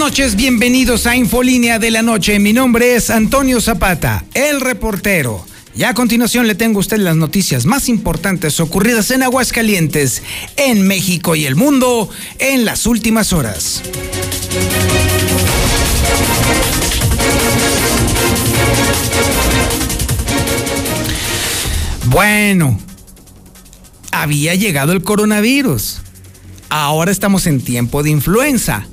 Noches, bienvenidos a Infolínea de la Noche. Mi nombre es Antonio Zapata, el reportero. Y a continuación le tengo a usted las noticias más importantes ocurridas en Aguascalientes, en México y el mundo en las últimas horas. Bueno, había llegado el coronavirus. Ahora estamos en tiempo de influenza.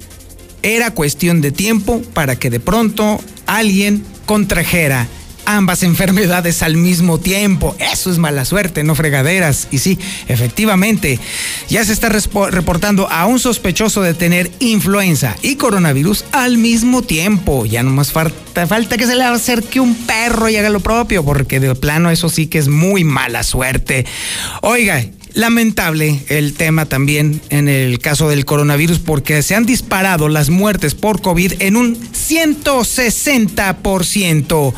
Era cuestión de tiempo para que de pronto alguien contrajera ambas enfermedades al mismo tiempo. Eso es mala suerte, no fregaderas. Y sí, efectivamente, ya se está reportando a un sospechoso de tener influenza y coronavirus al mismo tiempo. Ya no más falta, falta que se le acerque un perro y haga lo propio, porque de plano eso sí que es muy mala suerte. Oiga, Lamentable el tema también en el caso del coronavirus porque se han disparado las muertes por COVID en un 160%.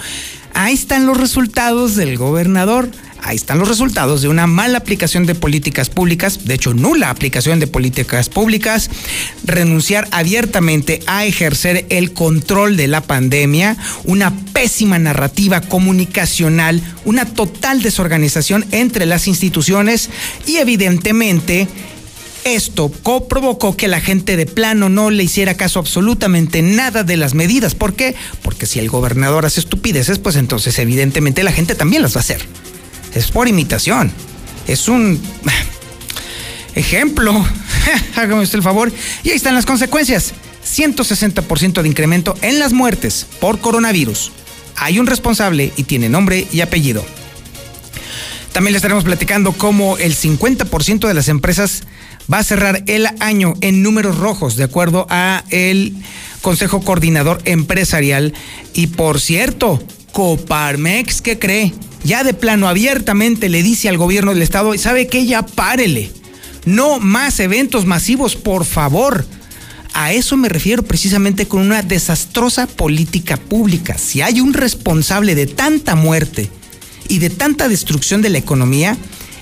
Ahí están los resultados del gobernador. Ahí están los resultados de una mala aplicación de políticas públicas, de hecho nula aplicación de políticas públicas, renunciar abiertamente a ejercer el control de la pandemia, una pésima narrativa comunicacional, una total desorganización entre las instituciones y evidentemente esto provocó que la gente de plano no le hiciera caso absolutamente nada de las medidas. ¿Por qué? Porque si el gobernador hace estupideces, pues entonces evidentemente la gente también las va a hacer. Es por imitación. Es un ejemplo. Hágame usted el favor. Y ahí están las consecuencias. 160% de incremento en las muertes por coronavirus. Hay un responsable y tiene nombre y apellido. También le estaremos platicando cómo el 50% de las empresas va a cerrar el año en números rojos, de acuerdo a el Consejo Coordinador Empresarial. Y por cierto, Coparmex, ¿qué cree? Ya de plano abiertamente le dice al gobierno del estado, ¿sabe qué? Ya párele. No más eventos masivos, por favor. A eso me refiero precisamente con una desastrosa política pública. Si hay un responsable de tanta muerte y de tanta destrucción de la economía,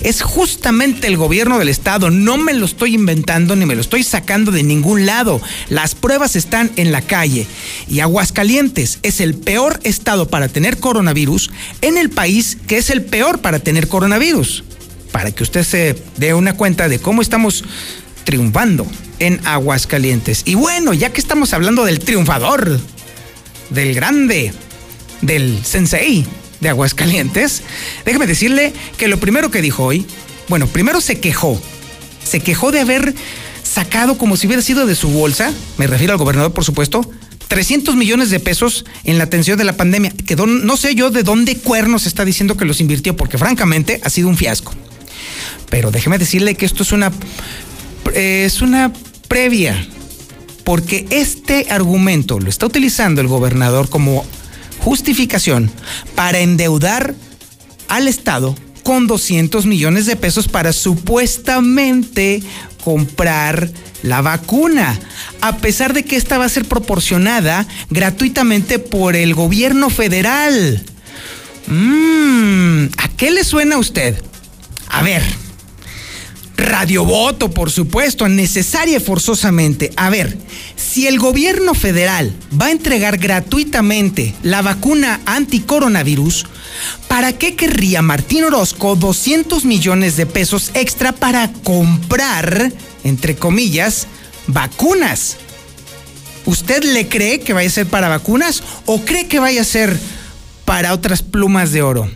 es justamente el gobierno del estado. No me lo estoy inventando ni me lo estoy sacando de ningún lado. Las pruebas están en la calle. Y Aguascalientes es el peor estado para tener coronavirus en el país que es el peor para tener coronavirus. Para que usted se dé una cuenta de cómo estamos triunfando en Aguascalientes. Y bueno, ya que estamos hablando del triunfador, del grande, del sensei, de Aguascalientes, déjeme decirle que lo primero que dijo hoy, bueno, primero se quejó, se quejó de haber sacado como si hubiera sido de su bolsa, me refiero al gobernador por supuesto, 300 millones de pesos en la atención de la pandemia, que no sé yo de dónde cuernos está diciendo que los invirtió, porque francamente ha sido un fiasco. Pero déjeme decirle que esto es una, es una previa, porque este argumento lo está utilizando el gobernador como justificación para endeudar al Estado con 200 millones de pesos para supuestamente comprar la vacuna, a pesar de que esta va a ser proporcionada gratuitamente por el gobierno federal. Mm, ¿A qué le suena a usted? A ver, radiovoto, por supuesto, necesaria forzosamente. A ver, si el gobierno federal va a entregar gratuitamente la vacuna anticoronavirus, ¿para qué querría Martín Orozco 200 millones de pesos extra para comprar, entre comillas, vacunas? ¿Usted le cree que vaya a ser para vacunas o cree que vaya a ser para otras plumas de oro?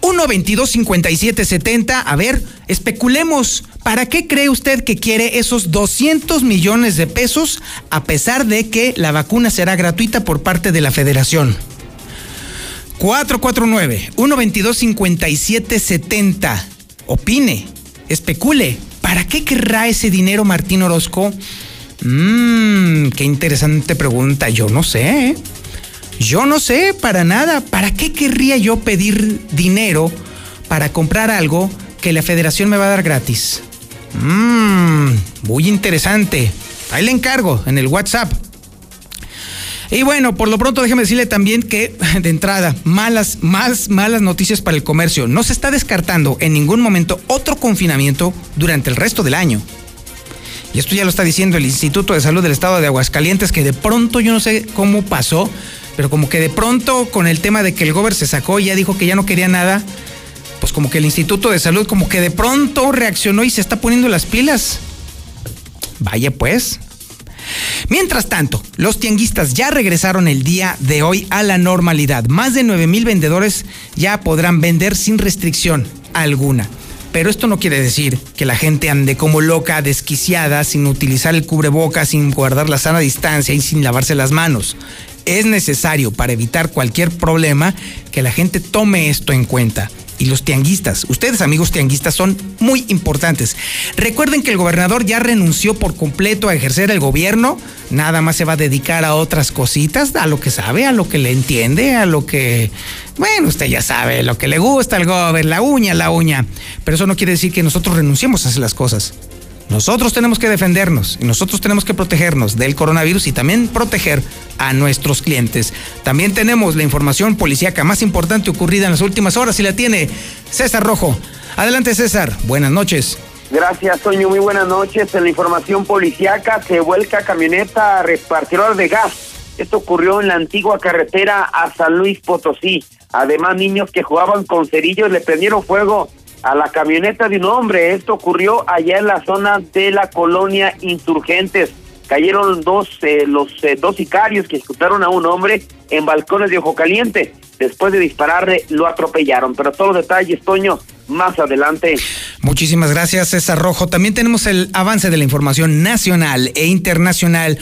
1 22 57 70. A ver, especulemos. ¿Para qué cree usted que quiere esos 200 millones de pesos a pesar de que la vacuna será gratuita por parte de la federación? 449 122 57 70. Opine, especule. ¿Para qué querrá ese dinero Martín Orozco? Mmm, qué interesante pregunta. Yo no sé. Yo no sé, para nada. ¿Para qué querría yo pedir dinero para comprar algo que la federación me va a dar gratis? Mmm, muy interesante. Ahí le encargo en el WhatsApp. Y bueno, por lo pronto déjeme decirle también que de entrada, malas, más malas noticias para el comercio. No se está descartando en ningún momento otro confinamiento durante el resto del año. Y esto ya lo está diciendo el Instituto de Salud del Estado de Aguascalientes, que de pronto yo no sé cómo pasó, pero como que de pronto con el tema de que el gober se sacó y ya dijo que ya no quería nada, pues como que el Instituto de Salud como que de pronto reaccionó y se está poniendo las pilas. Vaya pues. Mientras tanto, los tianguistas ya regresaron el día de hoy a la normalidad. Más de 9 mil vendedores ya podrán vender sin restricción alguna. Pero esto no quiere decir que la gente ande como loca, desquiciada, sin utilizar el cubreboca, sin guardar la sana distancia y sin lavarse las manos. Es necesario para evitar cualquier problema que la gente tome esto en cuenta y los tianguistas. Ustedes, amigos tianguistas, son muy importantes. Recuerden que el gobernador ya renunció por completo a ejercer el gobierno, nada más se va a dedicar a otras cositas, a lo que sabe, a lo que le entiende, a lo que... Bueno, usted ya sabe, lo que le gusta al gobernador, la uña, la uña. Pero eso no quiere decir que nosotros renunciemos a hacer las cosas. Nosotros tenemos que defendernos y nosotros tenemos que protegernos del coronavirus y también proteger a nuestros clientes. También tenemos la información policíaca más importante ocurrida en las últimas horas y la tiene César Rojo. Adelante César, buenas noches. Gracias, Toño. Muy buenas noches. En la información policíaca se vuelca camioneta repartidora de gas. Esto ocurrió en la antigua carretera a San Luis Potosí. Además, niños que jugaban con cerillos le prendieron fuego a la camioneta de un hombre. Esto ocurrió allá en la zona de la colonia Insurgentes. Cayeron dos, eh, los eh, dos sicarios que ejecutaron a un hombre en balcones de Ojo Caliente. Después de dispararle, lo atropellaron. Pero todos los detalles, Toño, más adelante. Muchísimas gracias, César Rojo. También tenemos el avance de la información nacional e internacional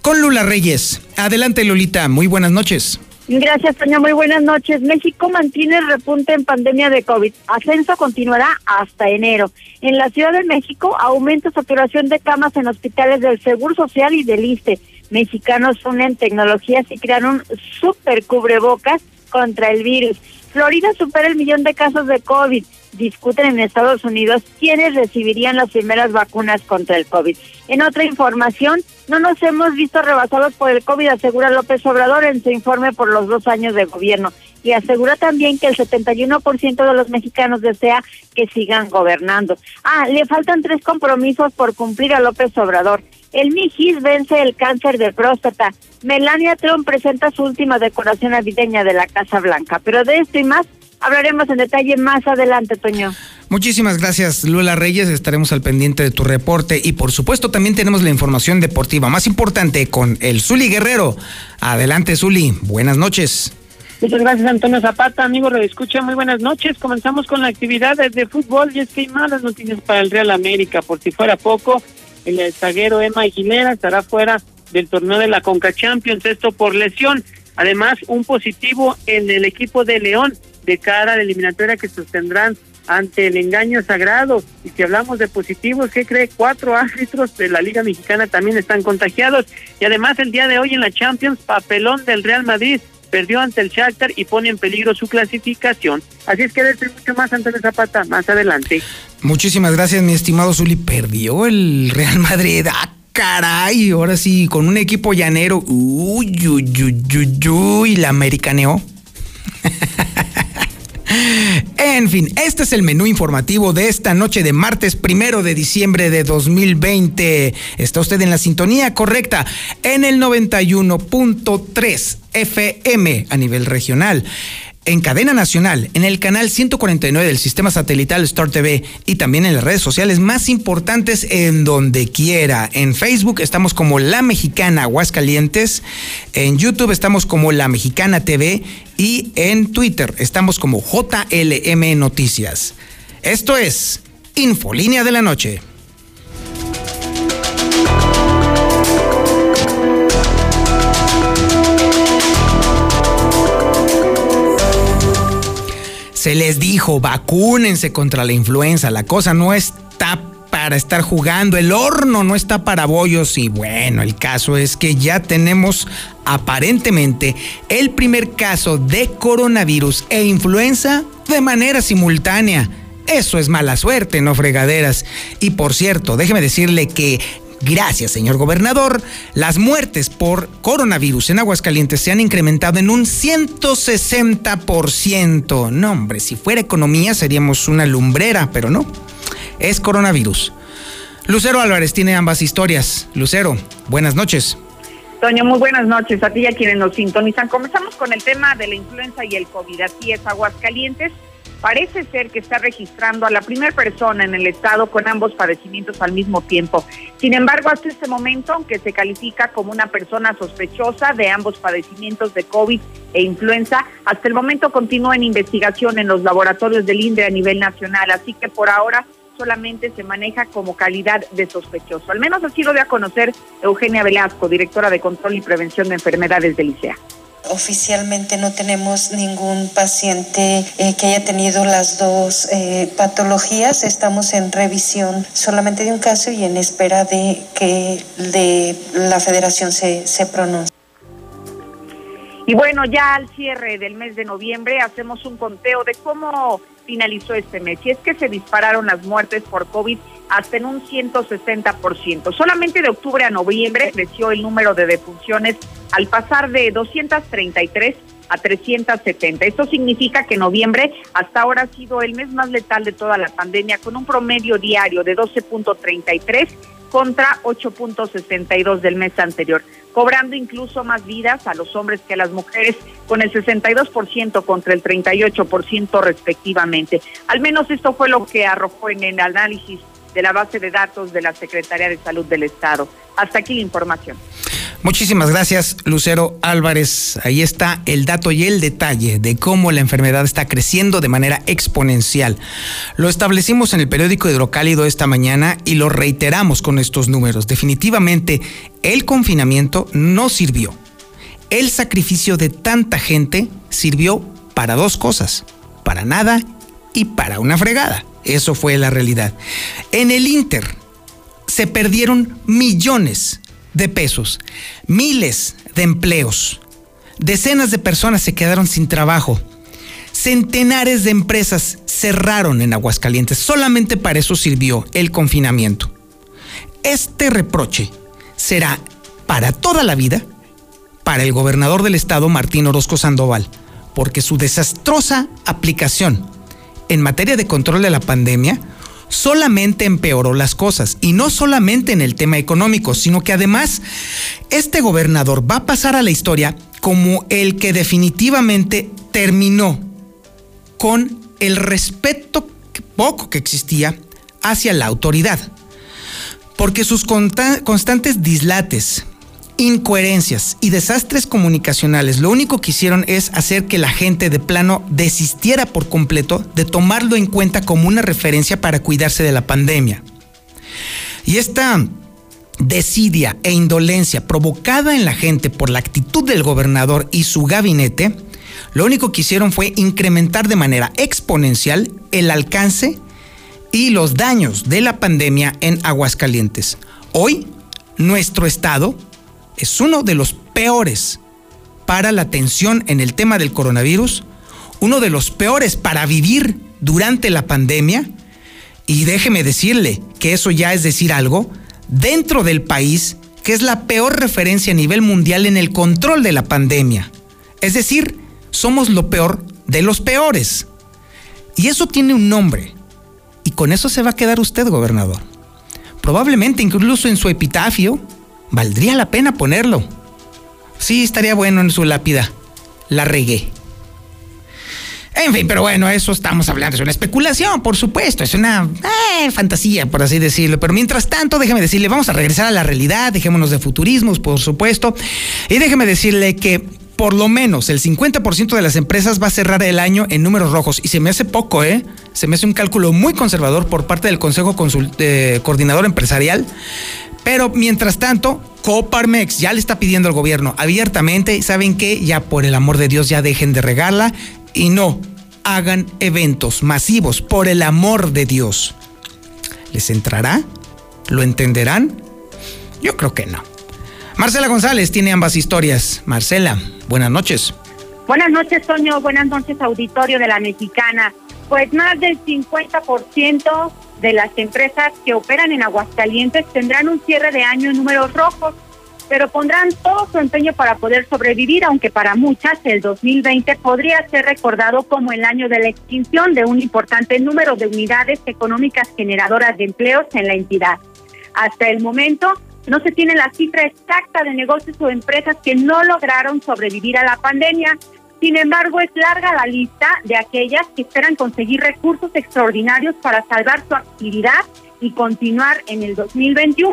con Lula Reyes. Adelante, Lulita. Muy buenas noches. Gracias, Toña. Muy buenas noches. México mantiene el repunte en pandemia de COVID. Ascenso continuará hasta enero. En la Ciudad de México, aumenta saturación de camas en hospitales del Seguro Social y del ISTE. Mexicanos unen tecnologías y crean un super cubrebocas contra el virus. Florida supera el millón de casos de COVID discuten en Estados Unidos quiénes recibirían las primeras vacunas contra el COVID. En otra información, no nos hemos visto rebasados por el COVID, asegura López Obrador en su informe por los dos años de gobierno. Y asegura también que el 71% de los mexicanos desea que sigan gobernando. Ah, le faltan tres compromisos por cumplir a López Obrador. El Mijis vence el cáncer de próstata. Melania Trump presenta su última decoración navideña de la Casa Blanca. Pero de esto y más hablaremos en detalle más adelante, Toño. Muchísimas gracias, Lula Reyes. Estaremos al pendiente de tu reporte y, por supuesto, también tenemos la información deportiva más importante con el Zuli Guerrero. Adelante, Zuli. Buenas noches. Muchas gracias, Antonio Zapata. Amigo lo escucha, muy buenas noches. Comenzamos con la actividad de fútbol y es que hay malas noticias para el Real América. Por si fuera poco, el zaguero Emma Aguilera estará fuera del torneo de la Conca Champions, esto por lesión. Además, un positivo en el equipo de León de cara a la eliminatoria que sostendrán ante el engaño sagrado. Y si hablamos de positivos, ¿qué cree? Cuatro árbitros de la Liga Mexicana también están contagiados. Y además el día de hoy en la Champions, papelón del Real Madrid perdió ante el Shakhtar y pone en peligro su clasificación. Así es que desde mucho más antes de Zapata, más adelante. Muchísimas gracias, mi estimado Zuli. Perdió el Real Madrid. ¡Ah, caray! Ahora sí, con un equipo llanero. Uy, uy, uy, uy, uy, la americaneó. En fin, este es el menú informativo de esta noche de martes primero de diciembre de 2020. Está usted en la sintonía correcta en el 91.3 FM a nivel regional en cadena nacional, en el canal 149 del sistema satelital Star TV y también en las redes sociales más importantes en donde quiera. En Facebook estamos como La Mexicana Aguascalientes, en YouTube estamos como La Mexicana TV y en Twitter estamos como JLM Noticias. Esto es Infolínea de la Noche. Se les dijo, vacúnense contra la influenza. La cosa no está para estar jugando, el horno no está para bollos y bueno, el caso es que ya tenemos aparentemente el primer caso de coronavirus e influenza de manera simultánea. Eso es mala suerte, no fregaderas. Y por cierto, déjeme decirle que Gracias, señor gobernador. Las muertes por coronavirus en Aguascalientes se han incrementado en un 160%. No, hombre, si fuera economía seríamos una lumbrera, pero no. Es coronavirus. Lucero Álvarez tiene ambas historias. Lucero, buenas noches. Toño, muy buenas noches a ti y a quienes nos sintonizan. Comenzamos con el tema de la influenza y el COVID. Así es, Aguascalientes parece ser que está registrando a la primera persona en el estado con ambos padecimientos al mismo tiempo. Sin embargo, hasta este momento, aunque se califica como una persona sospechosa de ambos padecimientos de COVID e influenza, hasta el momento continúa en investigación en los laboratorios del INDRE a nivel nacional. Así que por ahora solamente se maneja como calidad de sospechoso. Al menos así lo dio a conocer Eugenia Velasco, directora de Control y Prevención de Enfermedades del ICEA. Oficialmente no tenemos ningún paciente eh, que haya tenido las dos eh, patologías. Estamos en revisión solamente de un caso y en espera de que de la federación se, se pronuncie. Y bueno, ya al cierre del mes de noviembre hacemos un conteo de cómo finalizó este mes. Y es que se dispararon las muertes por COVID hasta en un 160%. Solamente de octubre a noviembre creció el número de defunciones al pasar de 233 a 370. Esto significa que noviembre hasta ahora ha sido el mes más letal de toda la pandemia, con un promedio diario de 12.33 contra 8.62 del mes anterior, cobrando incluso más vidas a los hombres que a las mujeres, con el 62% contra el 38% respectivamente. Al menos esto fue lo que arrojó en el análisis de la base de datos de la Secretaría de Salud del Estado. Hasta aquí la información. Muchísimas gracias, Lucero Álvarez. Ahí está el dato y el detalle de cómo la enfermedad está creciendo de manera exponencial. Lo establecimos en el periódico Hidrocálido esta mañana y lo reiteramos con estos números. Definitivamente, el confinamiento no sirvió. El sacrificio de tanta gente sirvió para dos cosas, para nada y para una fregada. Eso fue la realidad. En el Inter se perdieron millones de pesos, miles de empleos, decenas de personas se quedaron sin trabajo, centenares de empresas cerraron en Aguascalientes, solamente para eso sirvió el confinamiento. Este reproche será para toda la vida para el gobernador del estado, Martín Orozco Sandoval, porque su desastrosa aplicación en materia de control de la pandemia solamente empeoró las cosas. Y no solamente en el tema económico, sino que además este gobernador va a pasar a la historia como el que definitivamente terminó con el respeto poco que existía hacia la autoridad. Porque sus constantes dislates, incoherencias y desastres comunicacionales lo único que hicieron es hacer que la gente de plano desistiera por completo de tomarlo en cuenta como una referencia para cuidarse de la pandemia. Y esta desidia e indolencia provocada en la gente por la actitud del gobernador y su gabinete, lo único que hicieron fue incrementar de manera exponencial el alcance y los daños de la pandemia en Aguascalientes. Hoy, nuestro estado es uno de los peores para la atención en el tema del coronavirus, uno de los peores para vivir durante la pandemia. Y déjeme decirle que eso ya es decir algo, dentro del país que es la peor referencia a nivel mundial en el control de la pandemia. Es decir, somos lo peor de los peores. Y eso tiene un nombre. Y con eso se va a quedar usted, gobernador. Probablemente incluso en su epitafio valdría la pena ponerlo. Sí, estaría bueno en su lápida. La regué. En fin, pero bueno, eso estamos hablando, es una especulación, por supuesto, es una eh, fantasía, por así decirlo. Pero mientras tanto, déjeme decirle, vamos a regresar a la realidad, dejémonos de futurismos, por supuesto. Y déjeme decirle que por lo menos el 50% de las empresas va a cerrar el año en números rojos. Y se me hace poco, ¿eh? Se me hace un cálculo muy conservador por parte del Consejo eh, Coordinador Empresarial. Pero mientras tanto, Coparmex ya le está pidiendo al gobierno abiertamente, ¿saben qué? Ya por el amor de Dios ya dejen de regarla y no hagan eventos masivos, por el amor de Dios. ¿Les entrará? ¿Lo entenderán? Yo creo que no. Marcela González tiene ambas historias. Marcela, buenas noches. Buenas noches, Toño. Buenas noches, auditorio de la Mexicana. Pues más del 50% de las empresas que operan en Aguascalientes tendrán un cierre de año en números rojos, pero pondrán todo su empeño para poder sobrevivir, aunque para muchas el 2020 podría ser recordado como el año de la extinción de un importante número de unidades económicas generadoras de empleos en la entidad. Hasta el momento no se tiene la cifra exacta de negocios o empresas que no lograron sobrevivir a la pandemia. Sin embargo, es larga la lista de aquellas que esperan conseguir recursos extraordinarios para salvar su actividad y continuar en el 2021.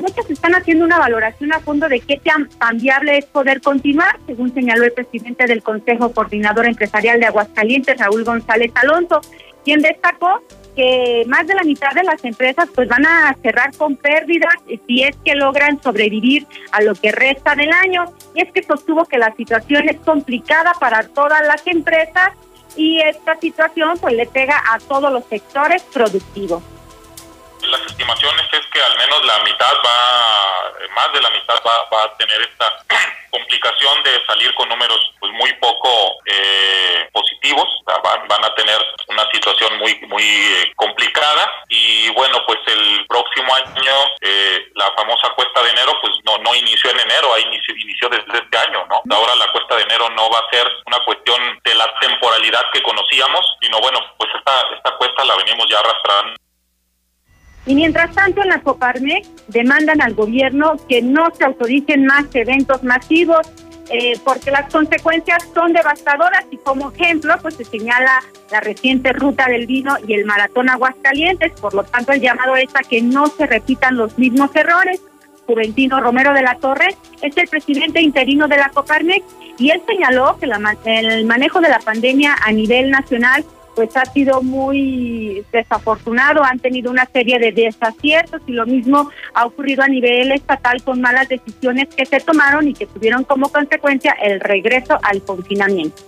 Muchos están haciendo una valoración a fondo de qué tan, tan viable es poder continuar, según señaló el presidente del Consejo Coordinador Empresarial de Aguascalientes, Raúl González Alonso, quien destacó que más de la mitad de las empresas pues van a cerrar con pérdidas si es que logran sobrevivir a lo que resta del año. Y es que sostuvo que la situación es complicada para todas las empresas y esta situación pues le pega a todos los sectores productivos. Las estimaciones es que al menos la mitad va, más de la mitad va, va a tener esta complicación de salir con números pues muy poco eh, positivos, van, van, a tener una situación muy muy eh, complicada y bueno pues el próximo año eh, la famosa cuesta de enero pues no no inició en enero, ahí inició, inició desde este año, ¿no? Ahora la cuesta de enero no va a ser una cuestión de la temporalidad que conocíamos, sino bueno pues esta esta cuesta la venimos ya arrastrando y mientras tanto, en la Coparmex demandan al gobierno que no se autoricen más eventos masivos eh, porque las consecuencias son devastadoras y como ejemplo pues se señala la reciente ruta del vino y el maratón Aguascalientes, por lo tanto el llamado es a que no se repitan los mismos errores. Juventino Romero de la Torre es el presidente interino de la Coparmex y él señaló que la, el manejo de la pandemia a nivel nacional pues ha sido muy desafortunado, han tenido una serie de desaciertos y lo mismo ha ocurrido a nivel estatal con malas decisiones que se tomaron y que tuvieron como consecuencia el regreso al confinamiento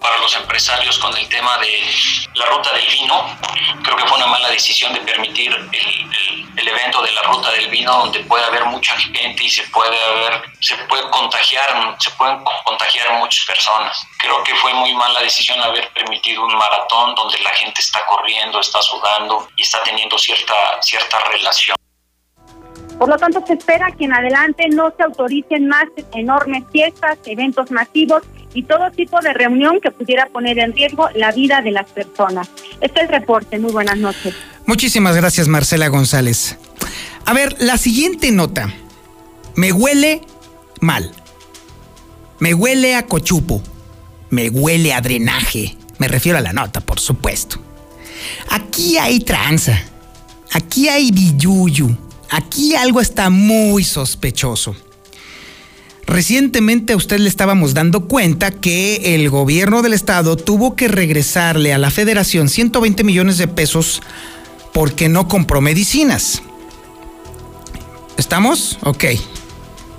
para los empresarios con el tema de la ruta del vino. Creo que fue una mala decisión de permitir el, evento de la ruta del vino donde puede haber mucha gente y se puede haber, se puede contagiar, se pueden contagiar muchas personas. Creo que fue muy mala decisión haber permitido un maratón donde la gente está corriendo, está sudando y está teniendo cierta, cierta relación. Por lo tanto, se espera que en adelante no se autoricen más enormes fiestas, eventos masivos y todo tipo de reunión que pudiera poner en riesgo la vida de las personas. Este es el reporte. Muy buenas noches. Muchísimas gracias, Marcela González. A ver, la siguiente nota. Me huele mal. Me huele a cochupo. Me huele a drenaje. Me refiero a la nota, por supuesto. Aquí hay tranza. Aquí hay billuyu. Aquí algo está muy sospechoso. Recientemente a usted le estábamos dando cuenta que el gobierno del estado tuvo que regresarle a la federación 120 millones de pesos porque no compró medicinas. ¿Estamos? Ok.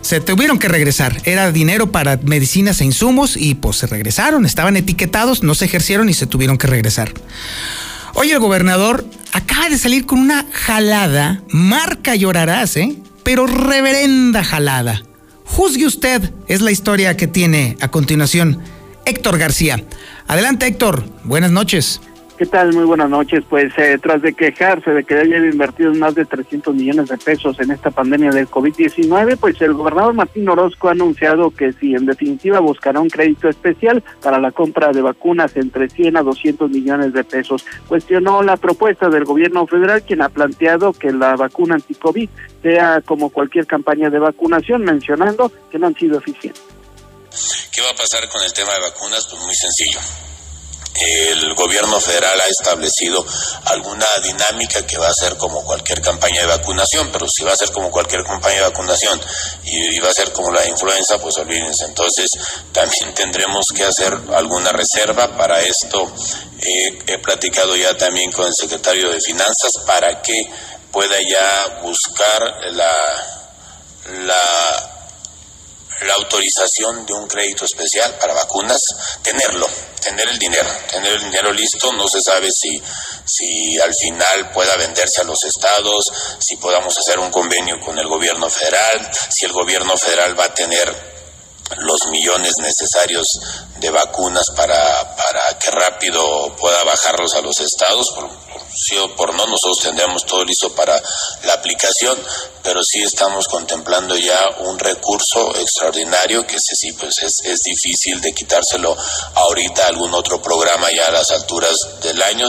Se tuvieron que regresar. Era dinero para medicinas e insumos y pues se regresaron. Estaban etiquetados, no se ejercieron y se tuvieron que regresar. Hoy el gobernador acaba de salir con una jalada, marca llorarás, ¿eh? Pero reverenda jalada Juzgue usted, es la historia que tiene a continuación Héctor García. Adelante Héctor, buenas noches. ¿Qué tal? Muy buenas noches. Pues eh, tras de quejarse de que hayan invertido más de 300 millones de pesos en esta pandemia del COVID-19, pues el gobernador Martín Orozco ha anunciado que si en definitiva buscará un crédito especial para la compra de vacunas entre 100 a 200 millones de pesos. Cuestionó la propuesta del gobierno federal, quien ha planteado que la vacuna anti-COVID sea como cualquier campaña de vacunación, mencionando que no han sido eficientes. ¿Qué va a pasar con el tema de vacunas? Pues muy sencillo el gobierno federal ha establecido alguna dinámica que va a ser como cualquier campaña de vacunación, pero si va a ser como cualquier campaña de vacunación y, va a ser como la influenza, pues olvídense. Entonces también tendremos que hacer alguna reserva para esto. he platicado ya también con el secretario de Finanzas para que pueda ya buscar la, la la autorización de un crédito especial para vacunas, tenerlo, tener el dinero, tener el dinero listo, no se sabe si, si al final pueda venderse a los estados, si podamos hacer un convenio con el gobierno federal, si el gobierno federal va a tener los millones necesarios de vacunas para, para que rápido pueda bajarlos a los estados, por, sí o por no, nosotros tendremos todo listo para la aplicación, pero sí estamos contemplando ya un recurso extraordinario que sí, pues es, es difícil de quitárselo ahorita a algún otro programa ya a las alturas del año.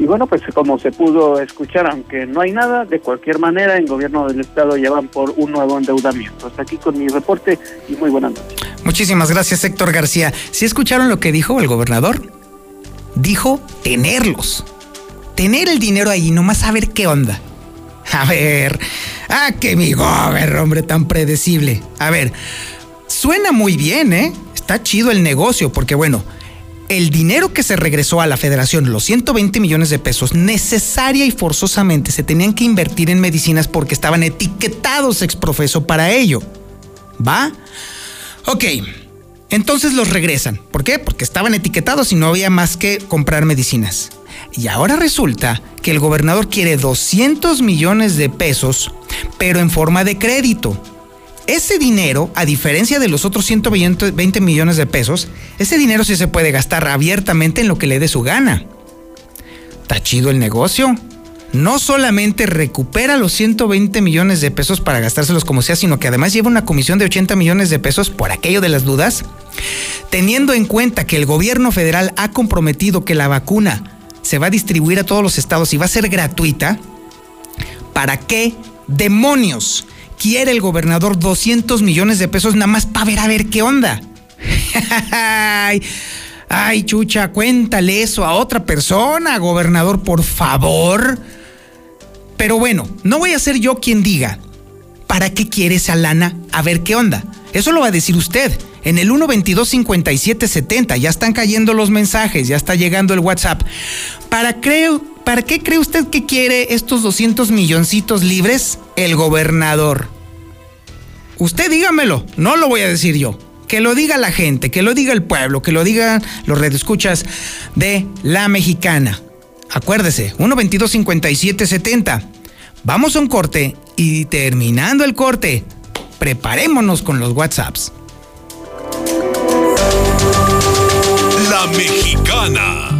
Y bueno, pues como se pudo escuchar, aunque no hay nada, de cualquier manera, en gobierno del Estado ya van por un nuevo endeudamiento. Hasta aquí con mi reporte y muy buenas noches. Muchísimas gracias, Héctor García. ¿Sí escucharon lo que dijo el gobernador? Dijo tenerlos. Tener el dinero ahí, nomás saber qué onda. A ver, ah, que mi gobernador, hombre, tan predecible. A ver, suena muy bien, ¿eh? Está chido el negocio, porque bueno, el dinero que se regresó a la federación, los 120 millones de pesos, necesaria y forzosamente se tenían que invertir en medicinas porque estaban etiquetados exprofeso para ello. ¿Va? Ok, entonces los regresan. ¿Por qué? Porque estaban etiquetados y no había más que comprar medicinas. Y ahora resulta que el gobernador quiere 200 millones de pesos, pero en forma de crédito. Ese dinero, a diferencia de los otros 120 millones de pesos, ese dinero sí se puede gastar abiertamente en lo que le dé su gana. Está chido el negocio. No solamente recupera los 120 millones de pesos para gastárselos como sea, sino que además lleva una comisión de 80 millones de pesos por aquello de las dudas. Teniendo en cuenta que el gobierno federal ha comprometido que la vacuna se va a distribuir a todos los estados y va a ser gratuita, ¿para qué demonios quiere el gobernador 200 millones de pesos nada más para ver a ver qué onda? ay, chucha, cuéntale eso a otra persona, gobernador, por favor. Pero bueno, no voy a ser yo quien diga, ¿para qué quiere esa lana? A ver qué onda. Eso lo va a decir usted. En el 122-5770 ya están cayendo los mensajes, ya está llegando el WhatsApp. ¿Para, creo, ¿Para qué cree usted que quiere estos 200 milloncitos libres el gobernador? Usted dígamelo, no lo voy a decir yo. Que lo diga la gente, que lo diga el pueblo, que lo digan los redescuchas de la mexicana. Acuérdese, 122-5770. Vamos a un corte y terminando el corte, preparémonos con los WhatsApps. Mexicana.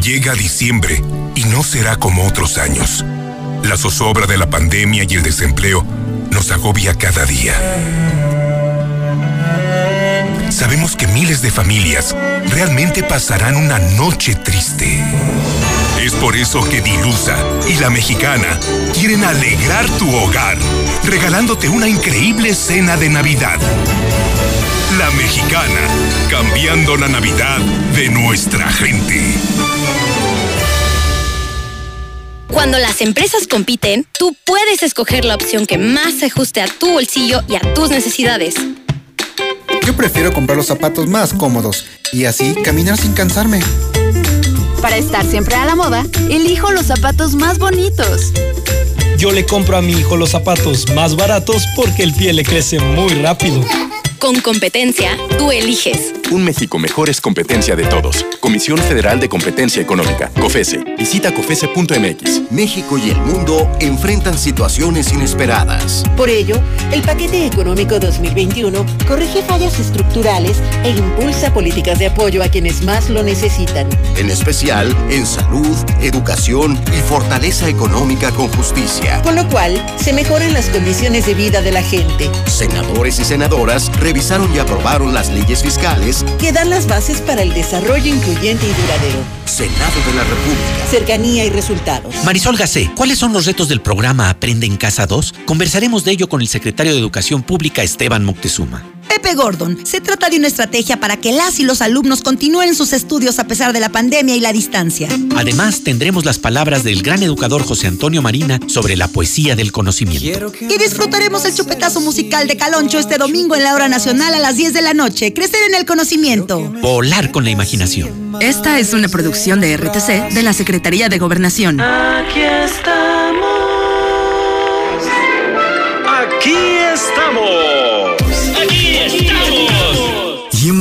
Llega diciembre y no será como otros años. La zozobra de la pandemia y el desempleo nos agobia cada día. Sabemos que miles de familias realmente pasarán una noche triste. Es por eso que Dilusa y la mexicana quieren alegrar tu hogar, regalándote una increíble cena de Navidad. La mexicana, cambiando la Navidad de nuestra gente. Cuando las empresas compiten, tú puedes escoger la opción que más se ajuste a tu bolsillo y a tus necesidades. Yo prefiero comprar los zapatos más cómodos y así caminar sin cansarme. Para estar siempre a la moda, elijo los zapatos más bonitos. Yo le compro a mi hijo los zapatos más baratos porque el pie le crece muy rápido. Con competencia, tú eliges. Un México mejor es competencia de todos. Comisión Federal de Competencia Económica, COFESE. Visita COFESE.mx. México y el mundo enfrentan situaciones inesperadas. Por ello, el paquete económico 2021 corrige fallas estructurales e impulsa políticas de apoyo a quienes más lo necesitan. En especial en salud, educación y fortaleza económica con justicia. Con lo cual, se mejoran las condiciones de vida de la gente. Senadores y senadoras revisaron y aprobaron las leyes fiscales que dan las bases para el desarrollo incluyente y duradero. Senado de la República. Cercanía y resultados. Marisol Gacé, ¿cuáles son los retos del programa Aprende en Casa 2? Conversaremos de ello con el secretario de Educación Pública, Esteban Moctezuma. Pepe Gordon, se trata de una estrategia para que las y los alumnos continúen sus estudios a pesar de la pandemia y la distancia. Además, tendremos las palabras del gran educador José Antonio Marina sobre la poesía del conocimiento. Y disfrutaremos el chupetazo musical de Caloncho este domingo en la hora nacional a las 10 de la noche. Crecer en el conocimiento. Volar con la imaginación. Esta es una producción de RTC de la Secretaría de Gobernación. Aquí estamos. Aquí estamos.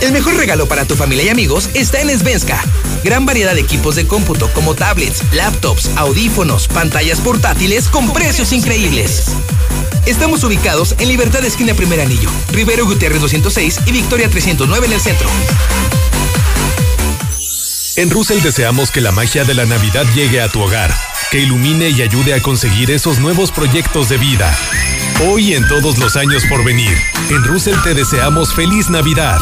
El mejor regalo para tu familia y amigos está en Svenska. Gran variedad de equipos de cómputo como tablets, laptops, audífonos, pantallas portátiles con precios increíbles. Estamos ubicados en Libertad Esquina Primer Anillo, Rivero Gutiérrez 206 y Victoria 309 en el centro. En Russell deseamos que la magia de la Navidad llegue a tu hogar, que ilumine y ayude a conseguir esos nuevos proyectos de vida. Hoy y en todos los años por venir, en Russell te deseamos feliz Navidad.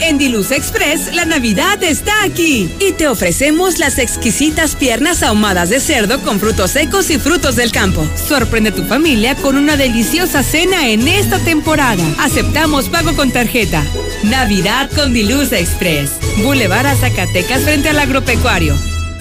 En Diluz Express, la Navidad está aquí y te ofrecemos las exquisitas piernas ahumadas de cerdo con frutos secos y frutos del campo. Sorprende a tu familia con una deliciosa cena en esta temporada. Aceptamos pago con tarjeta. Navidad con Diluz Express. Boulevard a Zacatecas frente al agropecuario.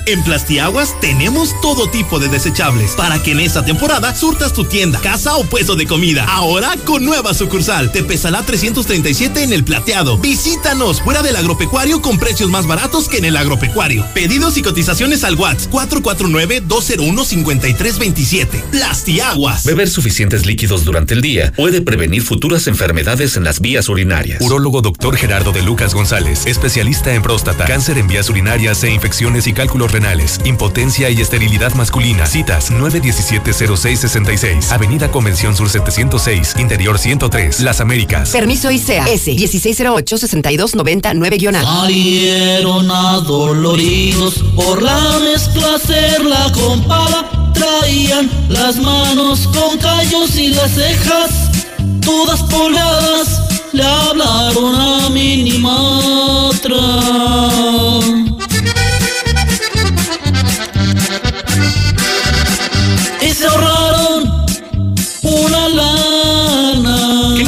En Plastiaguas tenemos todo tipo de desechables para que en esta temporada surtas tu tienda, casa o puesto de comida. Ahora con nueva sucursal. Te pesará 337 en el plateado. Visítanos fuera del agropecuario con precios más baratos que en el agropecuario. Pedidos y cotizaciones al WhatsApp 449-201-5327. Plastiaguas. Beber suficientes líquidos durante el día puede prevenir futuras enfermedades en las vías urinarias. Urólogo doctor Gerardo de Lucas González, especialista en próstata, cáncer en vías urinarias e infecciones y cálculos renales, impotencia y esterilidad masculina. Citas 917-0666, Avenida Convención Sur 706, Interior 103, Las Américas. Permiso ICEA S 1608-6299-A. Salieron adoloridos por la mezcla hacer la compada. Traían las manos con callos y las cejas todas polvadas. Le hablaron a Minimatra. y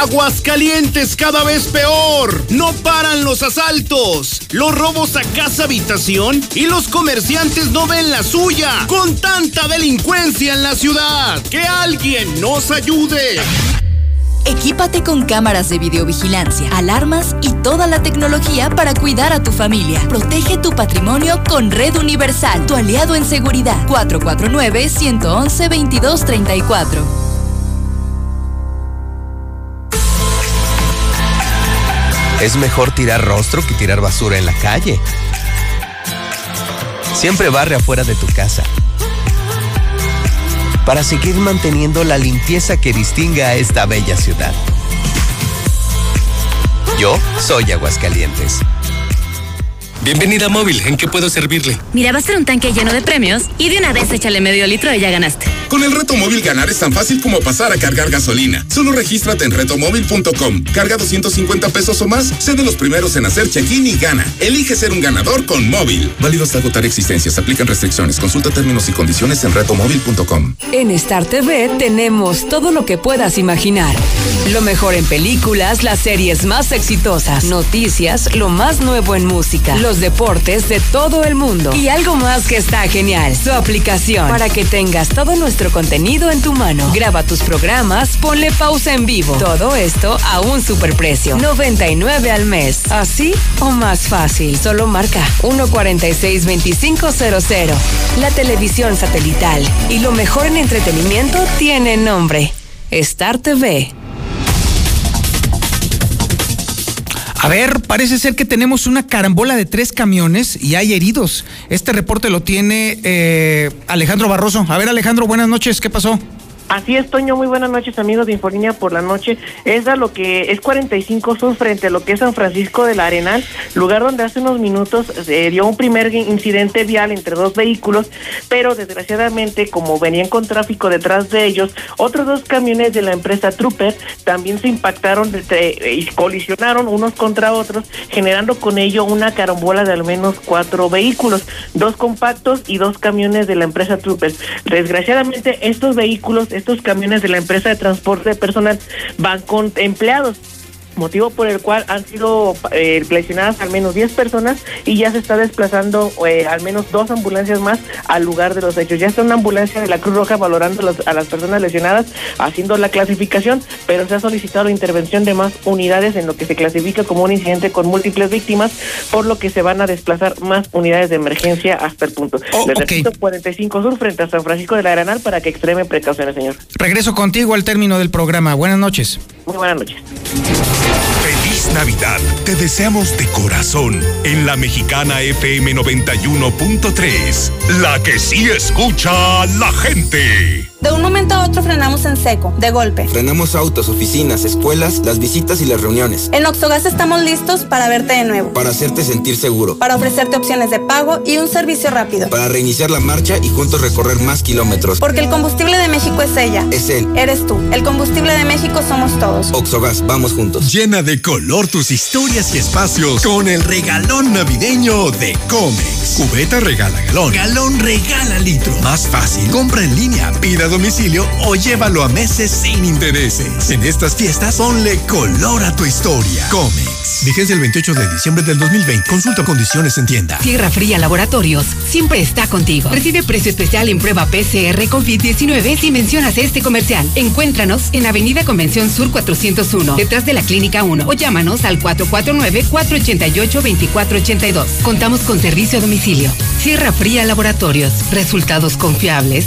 Aguascalientes cada vez peor. No paran los asaltos, los robos a casa habitación y los comerciantes no ven la suya. Con tanta delincuencia en la ciudad, que alguien nos ayude. Equípate con cámaras de videovigilancia, alarmas y toda la tecnología para cuidar a tu familia. Protege tu patrimonio con Red Universal, tu aliado en seguridad. 449-111-2234. Es mejor tirar rostro que tirar basura en la calle. Siempre barre afuera de tu casa. Para seguir manteniendo la limpieza que distinga a esta bella ciudad. Yo soy Aguascalientes. Bienvenida a Móvil, ¿en qué puedo servirle? Mira, va a ser un tanque lleno de premios y de una vez échale medio litro y ya ganaste. Con el reto móvil ganar es tan fácil como pasar a cargar gasolina. Solo regístrate en retomóvil.com. Carga 250 pesos o más, sé de los primeros en hacer check-in y gana. Elige ser un ganador con móvil. Válido hasta agotar existencias. Aplican restricciones. Consulta términos y condiciones en retomóvil.com. En Star TV tenemos todo lo que puedas imaginar. Lo mejor en películas, las series más exitosas, noticias, lo más nuevo en música, los deportes de todo el mundo y algo más que está genial, su aplicación para que tengas todo nuestro contenido en tu mano. Graba tus programas, ponle pausa en vivo. Todo esto a un superprecio, 99 al mes. Así o más fácil. Solo marca 146-2500. La televisión satelital y lo mejor en entretenimiento tiene nombre. Star TV. A ver, parece ser que tenemos una carambola de tres camiones y hay heridos. Este reporte lo tiene eh, Alejandro Barroso. A ver, Alejandro, buenas noches. ¿Qué pasó? Así es, Toño. Muy buenas noches, amigos de Infolínea por la noche. Es a lo que es 45 Sur frente a lo que es San Francisco del Arenal, lugar donde hace unos minutos se dio un primer incidente vial entre dos vehículos, pero desgraciadamente, como venían con tráfico detrás de ellos, otros dos camiones de la empresa Trooper también se impactaron de- y colisionaron unos contra otros, generando con ello una carambola de al menos cuatro vehículos, dos compactos y dos camiones de la empresa Trooper. Desgraciadamente, estos vehículos, estos camiones de la empresa de transporte personal van con empleados. Motivo por el cual han sido eh, lesionadas al menos 10 personas y ya se está desplazando eh, al menos dos ambulancias más al lugar de los hechos. Ya está una ambulancia de la Cruz Roja valorando los- a las personas lesionadas, haciendo la clasificación, pero se ha solicitado la intervención de más unidades en lo que se clasifica como un incidente con múltiples víctimas, por lo que se van a desplazar más unidades de emergencia hasta el punto. Les repito, 45 Sur frente a San Francisco de la Granal para que extreme precauciones, señor. Regreso contigo al término del programa. Buenas noches. Muy buenas noches. Feliz Navidad. Te deseamos de corazón en la mexicana FM 91.3. La que sí escucha a la gente. De un momento a otro frenamos en seco, de golpe. Frenamos autos, oficinas, escuelas, las visitas y las reuniones. En Oxogas estamos listos para verte de nuevo, Para hacerte sentir seguro. para ofrecerte opciones de pago y un servicio rápido. Para reiniciar la marcha y juntos recorrer más kilómetros. Porque el combustible de México es ella. Es él. Eres tú. El combustible de México somos todos. Oxogas, vamos juntos. Llena de color tus historias y espacios con el regalón navideño de Comex. Cubeta regala galón. Galón regala litro. Más fácil. Compra en línea, pida domicilio o llévalo a meses sin intereses. En estas fiestas, ponle color a tu historia. Comex. Vigencia el 28 de diciembre del 2020. Consulta condiciones en tienda. Sierra Fría Laboratorios siempre está contigo. Recibe precio especial en prueba PCR COVID-19 si mencionas este comercial. Encuéntranos en Avenida Convención Sur 401, detrás de la Clínica 1 o llámanos al 449-488-2482. Contamos con servicio a domicilio. Sierra Fría Laboratorios. Resultados confiables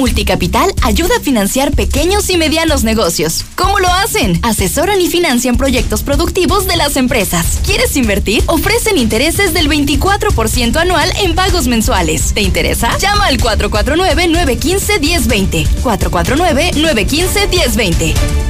Multicapital ayuda a financiar pequeños y medianos negocios. ¿Cómo lo hacen? Asesoran y financian proyectos productivos de las empresas. ¿Quieres invertir? Ofrecen intereses del 24% anual en pagos mensuales. ¿Te interesa? Llama al 449-915-1020. 449-915-1020.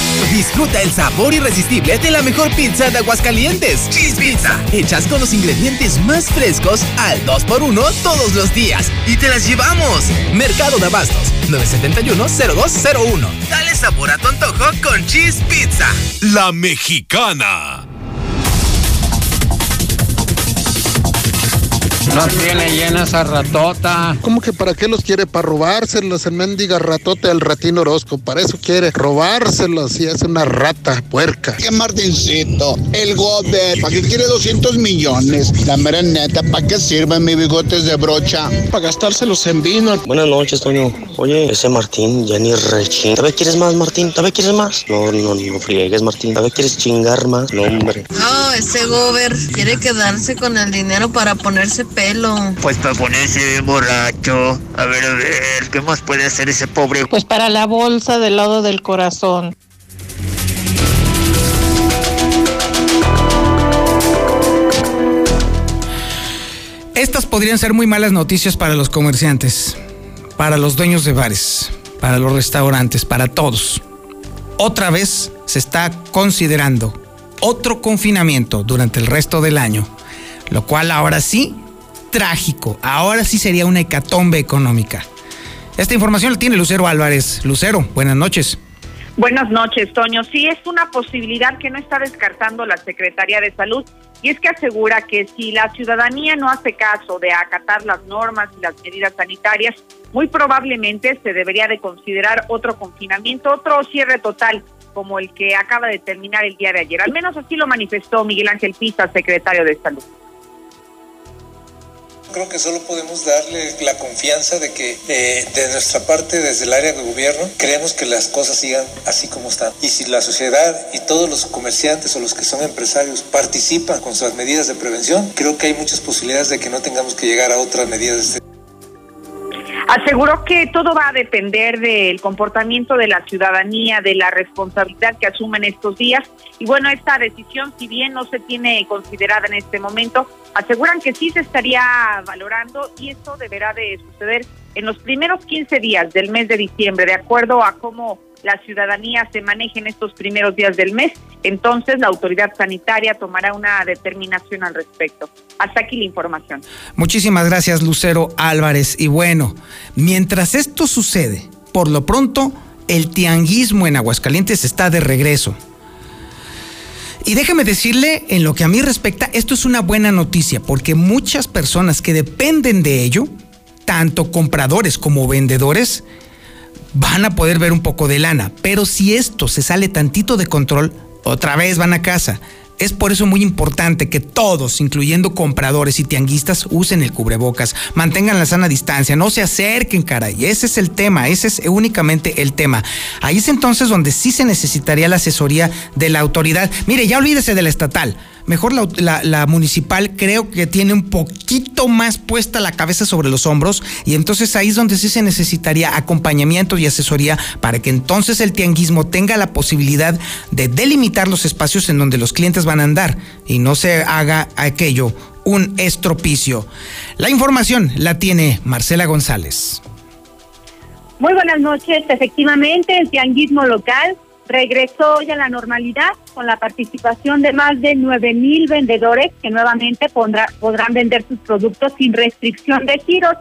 Disfruta el sabor irresistible de la mejor pizza de Aguascalientes. Cheese Pizza. Hechas con los ingredientes más frescos al 2x1 todos los días. Y te las llevamos. Mercado de Abastos. 971-0201. Dale sabor a tu antojo con Cheese Pizza. La mexicana. No tiene llena esa ratota. ¿Cómo que para qué los quiere? Para robárselos el mendiga ratote al ratín Orozco. Para eso quiere robárselos y es una rata puerca. Que Martincito, el gober, ¿para qué quiere 200 millones? La mera neta, ¿para qué sirven mis bigotes de brocha? Para gastárselos en vino. Buenas noches, Toño. Oye, ese Martín ya ni rechín. ¿Todavía quieres más, Martín? ¿Todavía quieres más? No, no, no friegues, Martín. ¿Todavía quieres chingar más? No, hombre. No, ese gober quiere quedarse con el dinero para ponerse pelo. Pues para ponerse bien borracho. A ver, a ver, ¿qué más puede hacer ese pobre? Pues para la bolsa del lado del corazón. Estas podrían ser muy malas noticias para los comerciantes, para los dueños de bares, para los restaurantes, para todos. Otra vez se está considerando otro confinamiento durante el resto del año, lo cual ahora sí, trágico, ahora sí sería una hecatombe económica. Esta información la tiene Lucero Álvarez. Lucero, buenas noches. Buenas noches, Toño. Sí, es una posibilidad que no está descartando la Secretaría de Salud y es que asegura que si la ciudadanía no hace caso de acatar las normas y las medidas sanitarias, muy probablemente se debería de considerar otro confinamiento, otro cierre total como el que acaba de terminar el día de ayer. Al menos así lo manifestó Miguel Ángel Pisa, secretario de Salud. Creo que solo podemos darle la confianza de que eh, de nuestra parte, desde el área de gobierno, creemos que las cosas sigan así como están. Y si la sociedad y todos los comerciantes o los que son empresarios participan con sus medidas de prevención, creo que hay muchas posibilidades de que no tengamos que llegar a otras medidas de este Aseguró que todo va a depender del comportamiento de la ciudadanía, de la responsabilidad que asumen estos días. Y bueno, esta decisión, si bien no se tiene considerada en este momento, aseguran que sí se estaría valorando y esto deberá de suceder en los primeros 15 días del mes de diciembre, de acuerdo a cómo la ciudadanía se maneje en estos primeros días del mes, entonces la autoridad sanitaria tomará una determinación al respecto. Hasta aquí la información. Muchísimas gracias, Lucero Álvarez. Y bueno, mientras esto sucede, por lo pronto, el tianguismo en Aguascalientes está de regreso. Y déjeme decirle, en lo que a mí respecta, esto es una buena noticia, porque muchas personas que dependen de ello, tanto compradores como vendedores, van a poder ver un poco de lana. Pero si esto se sale tantito de control, otra vez van a casa. Es por eso muy importante que todos, incluyendo compradores y tianguistas, usen el cubrebocas, mantengan la sana distancia, no se acerquen, caray. Ese es el tema, ese es únicamente el tema. Ahí es entonces donde sí se necesitaría la asesoría de la autoridad. Mire, ya olvídese de la estatal mejor la, municipal creo que tiene un poquito más puesta la cabeza sobre los hombros y entonces ahí es donde sí se necesitaría acompañamiento y asesoría para que entonces el tianguismo tenga la posibilidad de delimitar los espacios en donde los clientes van a andar y no se haga aquello un estropicio. La información la tiene Marcela González. Muy buenas noches. Efectivamente, el tianguismo local regresó hoy a la normalidad con la participación de más de 9 mil vendedores que nuevamente podrán vender sus productos sin restricción de giros.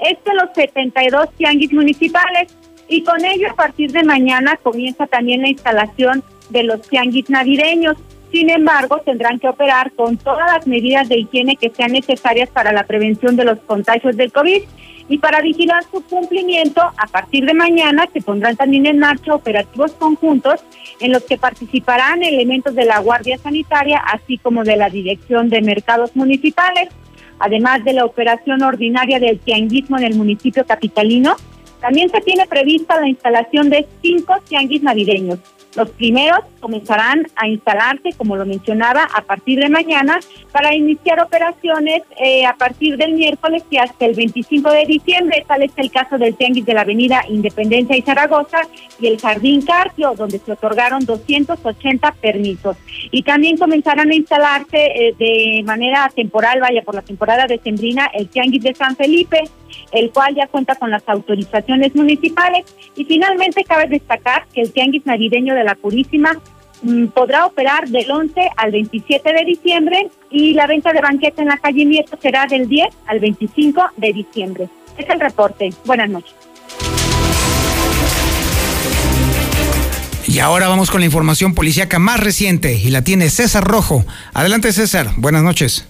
Este los 72 tianguis municipales y con ello a partir de mañana comienza también la instalación de los tianguis navideños. Sin embargo, tendrán que operar con todas las medidas de higiene que sean necesarias para la prevención de los contagios del COVID y para vigilar su cumplimiento, a partir de mañana se pondrán también en marcha operativos conjuntos en los que participarán elementos de la Guardia Sanitaria, así como de la Dirección de Mercados Municipales, además de la operación ordinaria del tianguismo en el municipio capitalino. También se tiene prevista la instalación de cinco tianguis navideños, los primeros comenzarán a instalarse, como lo mencionaba, a partir de mañana para iniciar operaciones eh, a partir del miércoles y hasta el 25 de diciembre. Tal es el caso del Tianguis de la Avenida Independencia y Zaragoza y el Jardín Carpio, donde se otorgaron 280 permisos. Y también comenzarán a instalarse eh, de manera temporal, vaya por la temporada decembrina, el Tianguis de San Felipe, el cual ya cuenta con las autorizaciones municipales. Y finalmente cabe destacar que el Tianguis Navideño de la Purísima mm, podrá operar del 11 al 27 de diciembre y la venta de banqueta en la calle Nieto será del 10 al 25 de diciembre. Es el reporte. Buenas noches. Y ahora vamos con la información policíaca más reciente y la tiene César Rojo. Adelante César, buenas noches.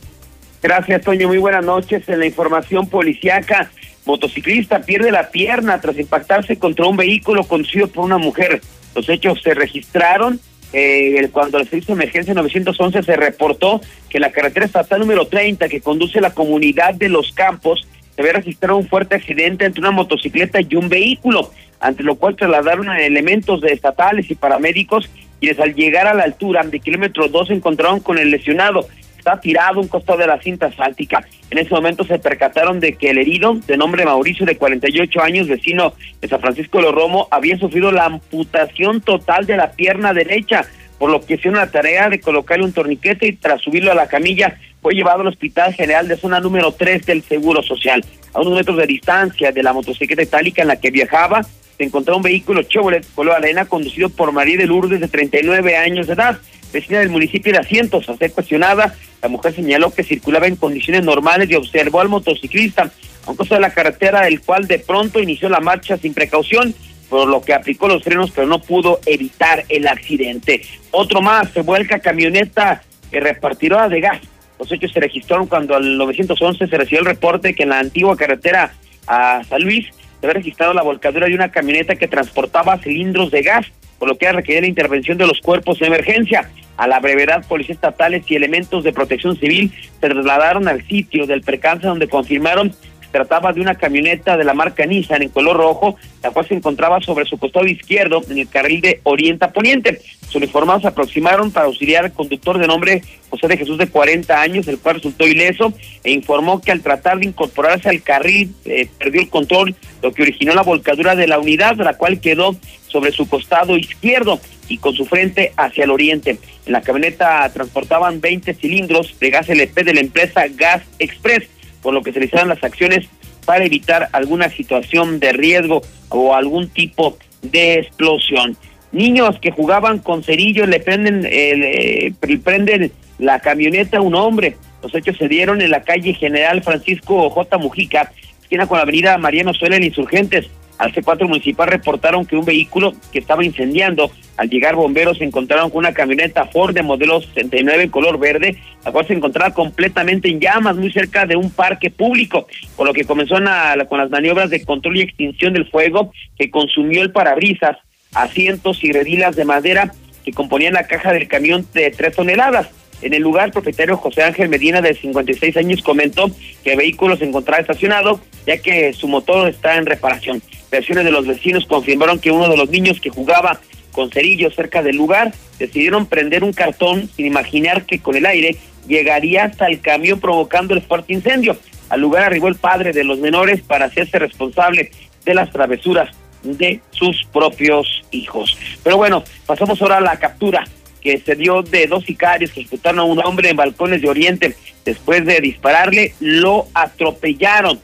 Gracias Toño, muy buenas noches. En la información policíaca, motociclista pierde la pierna tras impactarse contra un vehículo conducido por una mujer. Los hechos se registraron eh, cuando el servicio de emergencia 911 se reportó que la carretera estatal número 30 que conduce la comunidad de Los Campos se había registrado un fuerte accidente entre una motocicleta y un vehículo, ante lo cual trasladaron elementos de estatales y paramédicos quienes al llegar a la altura de kilómetro 2 se encontraron con el lesionado está tirado un costado de la cinta asfáltica. En ese momento se percataron de que el herido, de nombre Mauricio, de 48 años, vecino de San Francisco de los Romo, había sufrido la amputación total de la pierna derecha, por lo que hicieron la tarea de colocarle un torniquete y tras subirlo a la camilla fue llevado al Hospital General de Zona número 3 del Seguro Social. A unos metros de distancia de la motocicleta itálica en la que viajaba, se encontró un vehículo Chevrolet color arena conducido por María de Lourdes de 39 años de edad vecina del municipio de Asientos. A ser cuestionada, la mujer señaló que circulaba en condiciones normales y observó al motociclista a un de la carretera, el cual de pronto inició la marcha sin precaución, por lo que aplicó los frenos, pero no pudo evitar el accidente. Otro más, se vuelca camioneta que repartirá de gas. Los hechos se registraron cuando al 911 se recibió el reporte que en la antigua carretera a San Luis se había registrado la volcadura de una camioneta que transportaba cilindros de gas, por lo que ha requerido la intervención de los cuerpos de emergencia. A la brevedad, policías estatales y elementos de protección civil se trasladaron al sitio del percance donde confirmaron trataba de una camioneta de la marca Nissan en color rojo, la cual se encontraba sobre su costado izquierdo en el carril de Orienta Poniente. Sus uniformados se aproximaron para auxiliar al conductor de nombre José de Jesús de 40 años, el cual resultó ileso e informó que al tratar de incorporarse al carril eh, perdió el control, lo que originó la volcadura de la unidad, la cual quedó sobre su costado izquierdo y con su frente hacia el oriente. En la camioneta transportaban 20 cilindros de gas LP de la empresa Gas Express por lo que se realizaron las acciones para evitar alguna situación de riesgo o algún tipo de explosión. Niños que jugaban con cerillos le prenden, eh, prenden la camioneta a un hombre. Los hechos se dieron en la calle General Francisco J. Mujica, esquina con la avenida Mariano Suela en Insurgentes. Al C4 municipal reportaron que un vehículo que estaba incendiando, al llegar bomberos se encontraron con una camioneta Ford de modelo 69 en color verde, la cual se encontraba completamente en llamas muy cerca de un parque público, por lo que comenzó con las maniobras de control y extinción del fuego que consumió el parabrisas, asientos y redilas de madera que componían la caja del camión de tres toneladas. En el lugar, el propietario José Ángel Medina, de 56 años, comentó que el vehículo se encontraba estacionado, ya que su motor está en reparación. Versiones de los vecinos confirmaron que uno de los niños que jugaba con cerillos cerca del lugar decidieron prender un cartón sin imaginar que con el aire llegaría hasta el camión provocando el fuerte incendio. Al lugar arribó el padre de los menores para hacerse responsable de las travesuras de sus propios hijos. Pero bueno, pasamos ahora a la captura que se dio de dos sicarios que ejecutaron a un hombre en balcones de Oriente. Después de dispararle, lo atropellaron.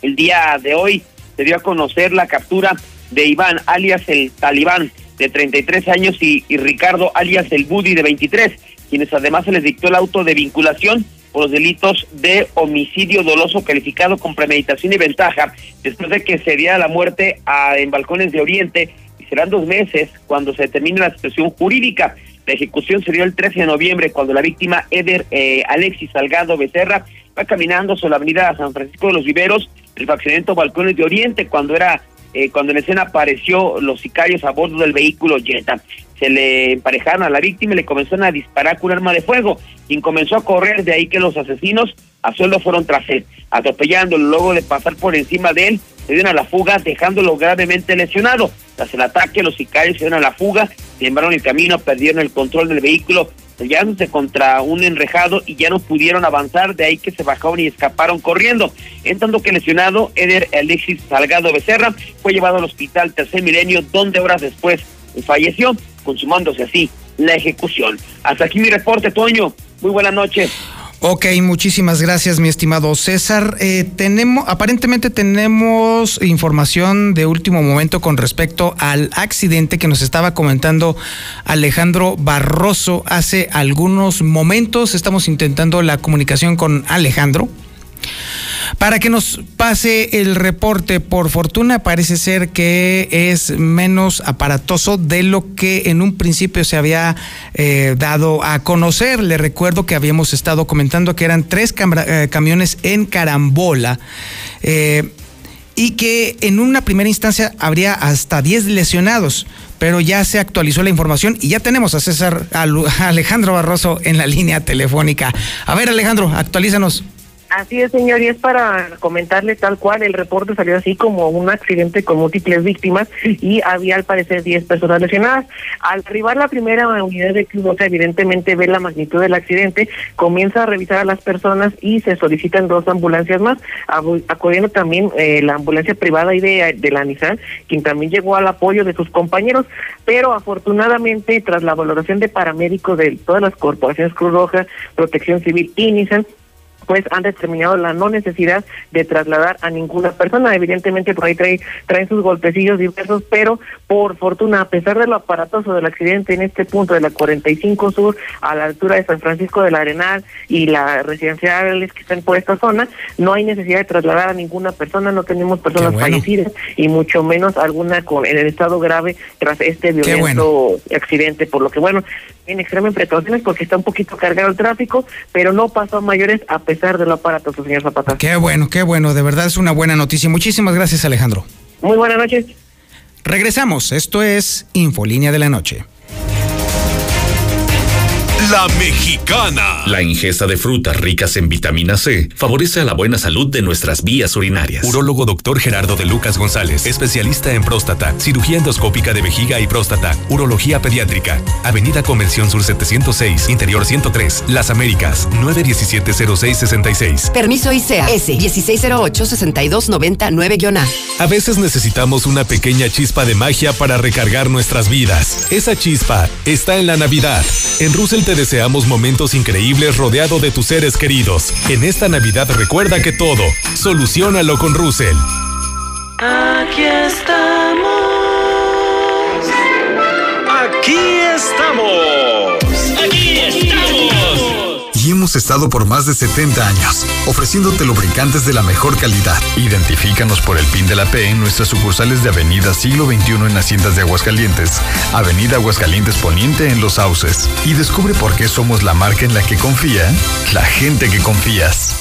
El día de hoy se dio a conocer la captura de Iván, alias el Talibán, de 33 años, y, Ricardo, alias el Budi, de 23, quienes además se les dictó el auto de vinculación por los delitos de homicidio doloso calificado con premeditación y ventaja, después de que se diera la muerte a, en Balcones de Oriente, y serán dos meses cuando se termine la situación jurídica. La ejecución se dio el 13 de noviembre cuando la víctima Eder eh, Alexis Salgado Becerra va caminando sobre la avenida San Francisco de los Viveros, el fraccionamiento Balcones de Oriente, cuando era eh, cuando en escena apareció los sicarios a bordo del vehículo Jetta. Se le emparejaron a la víctima y le comenzaron a disparar con un arma de fuego, quien comenzó a correr, de ahí que los asesinos a sueldo fueron tras él, atropellándolo luego de pasar por encima de él, se dieron a la fuga, dejándolo gravemente lesionado. Tras el ataque, los sicarios se dieron a la fuga, sembraron el camino, perdieron el control del vehículo, sellándose contra un enrejado y ya no pudieron avanzar, de ahí que se bajaron y escaparon corriendo. En tanto que lesionado, Eder Alexis Salgado Becerra fue llevado al hospital Tercer Milenio, donde horas después falleció, consumándose así la ejecución. Hasta aquí mi reporte, Toño. Muy buenas noches. Ok, muchísimas gracias, mi estimado César. Eh, tenemos, aparentemente tenemos información de último momento con respecto al accidente que nos estaba comentando Alejandro Barroso hace algunos momentos. Estamos intentando la comunicación con Alejandro para que nos pase el reporte. Por fortuna parece ser que es menos aparatoso de lo que en un principio se había eh, dado a conocer. Le recuerdo que habíamos estado comentando que eran tres eh, camiones en carambola. Eh, y que en una primera instancia habría hasta 10 lesionados, pero ya se actualizó la información y ya tenemos a César a Alejandro Barroso en la línea telefónica. A ver, Alejandro, actualízanos. Así es, señor, y es para comentarle tal cual, el reporte salió así como un accidente con múltiples víctimas y había al parecer 10 personas lesionadas. Al arribar la primera unidad de Cruz evidentemente ve la magnitud del accidente, comienza a revisar a las personas y se solicitan dos ambulancias más, acudiendo también eh, la ambulancia privada y de la Nissan, quien también llegó al apoyo de sus compañeros, pero afortunadamente tras la valoración de paramédicos de todas las corporaciones Cruz Roja, Protección Civil y Nissan, pues han determinado la no necesidad de trasladar a ninguna persona. Evidentemente por ahí trae, traen sus golpecillos diversos, pero por fortuna, a pesar de lo aparatoso del accidente en este punto de la 45 Sur, a la altura de San Francisco del Arenal y las residenciales que están por esta zona, no hay necesidad de trasladar a ninguna persona, no tenemos personas fallecidas y mucho menos alguna con en el estado grave tras este violento accidente, por lo que bueno, en extremen precauciones porque está un poquito cargado el tráfico, pero no pasó a mayores a pesar del aparato, señor Zapata. Qué bueno, qué bueno, de verdad es una buena noticia. Muchísimas gracias, Alejandro. Muy buenas noches. Regresamos, esto es Infolínea de la Noche. La Mexicana. La ingesta de frutas ricas en vitamina C favorece a la buena salud de nuestras vías urinarias. Urólogo doctor Gerardo de Lucas González, especialista en próstata, cirugía endoscópica de vejiga y próstata, urología pediátrica. Avenida Convención Sur 706, Interior 103, Las Américas, 917-0666. Permiso ICEA S 1608-6299-A. A veces necesitamos una pequeña chispa de magia para recargar nuestras vidas. Esa chispa está en la Navidad. En Russell te deseamos momentos increíbles rodeado de tus seres queridos. En esta Navidad recuerda que todo, solucionalo con Russell. Aquí estamos. Aquí estamos. Aquí hemos estado por más de 70 años, ofreciéndote lubricantes de la mejor calidad. Identifícanos por el PIN de la P en nuestras sucursales de Avenida Siglo XXI en Haciendas de Aguascalientes, Avenida Aguascalientes Poniente en Los Sauces. Y descubre por qué somos la marca en la que confía la gente que confías.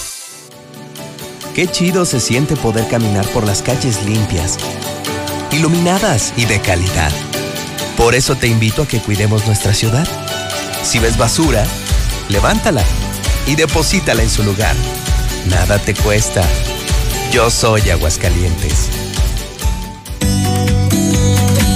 Qué chido se siente poder caminar por las calles limpias, iluminadas y de calidad. Por eso te invito a que cuidemos nuestra ciudad. Si ves basura, levántala y deposítala en su lugar. Nada te cuesta. Yo soy Aguascalientes.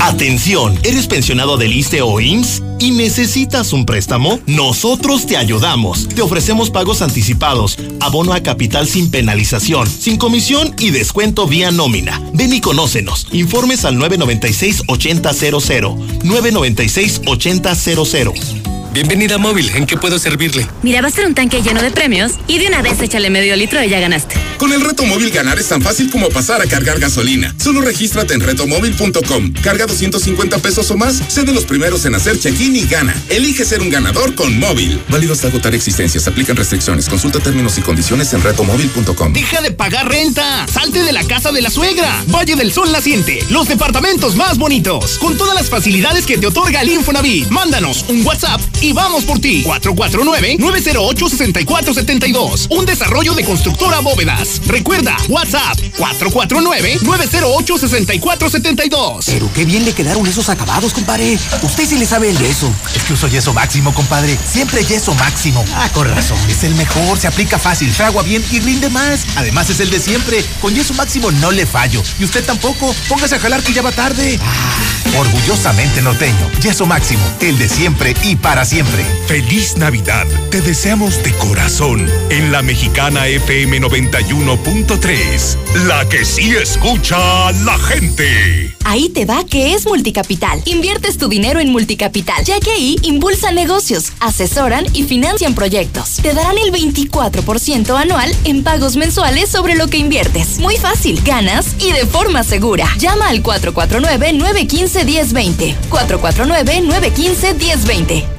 Atención, ¿eres pensionado del ISTE o IMSS y necesitas un préstamo? Nosotros te ayudamos. Te ofrecemos pagos anticipados, abono a capital sin penalización, sin comisión y descuento vía nómina. Ven y conócenos. Informes al 996-8000. 996-8000. Bienvenida a Móvil, ¿en qué puedo servirle? Mira, va a ser un tanque lleno de premios y de una vez échale medio litro y ya ganaste. Con el reto móvil ganar es tan fácil como pasar a cargar gasolina. Solo regístrate en retomóvil.com. Carga 250 pesos o más, sé de los primeros en hacer check-in y gana. Elige ser un ganador con móvil. Válido hasta agotar existencias. Aplican restricciones. Consulta términos y condiciones en retomóvil.com. Deja de pagar renta. Salte de la casa de la suegra. Valle del Sol Naciente. Los departamentos más bonitos. Con todas las facilidades que te otorga el Infonavit. Mándanos un WhatsApp y vamos por ti. 449-908-6472. Un desarrollo de constructora bóvedas. Recuerda, WhatsApp 449-908-6472. Pero qué bien le quedaron esos acabados, compadre. Usted sí le sabe el yeso. Es que uso yeso máximo, compadre. Siempre yeso máximo. Ah, con razón. Es el mejor, se aplica fácil, fragua bien y rinde más. Además es el de siempre. Con yeso máximo no le fallo. Y usted tampoco. Póngase a jalar que ya va tarde. Ah, orgullosamente norteño. Yeso máximo. El de siempre y para siempre. Feliz Navidad. Te deseamos de corazón en la mexicana FM 91.3. La que sí escucha a la gente. Ahí te va que es Multicapital. Inviertes tu dinero en Multicapital, ya que ahí impulsan negocios, asesoran y financian proyectos. Te darán el 24% anual en pagos mensuales sobre lo que inviertes. Muy fácil, ganas y de forma segura. Llama al 449-915-1020. 449-915-1020.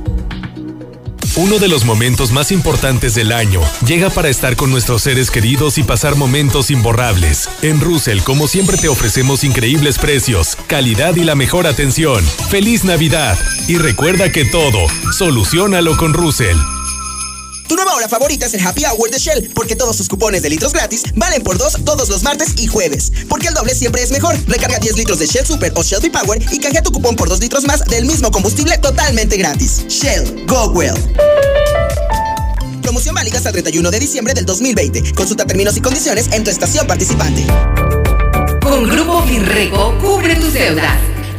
Uno de los momentos más importantes del año llega para estar con nuestros seres queridos y pasar momentos imborrables. En Russell, como siempre, te ofrecemos increíbles precios, calidad y la mejor atención. ¡Feliz Navidad! Y recuerda que todo, solucionalo con Russell. Tu nueva hora favorita es el Happy Hour de Shell, porque todos sus cupones de litros gratis valen por dos todos los martes y jueves. Porque el doble siempre es mejor. Recarga 10 litros de Shell Super o Shell V-Power y canjea tu cupón por 2 litros más del mismo combustible totalmente gratis. Shell, go well. Promoción válida hasta el 31 de diciembre del 2020. Consulta términos y condiciones en tu estación participante. Con Grupo Finreco, cubre tus deudas.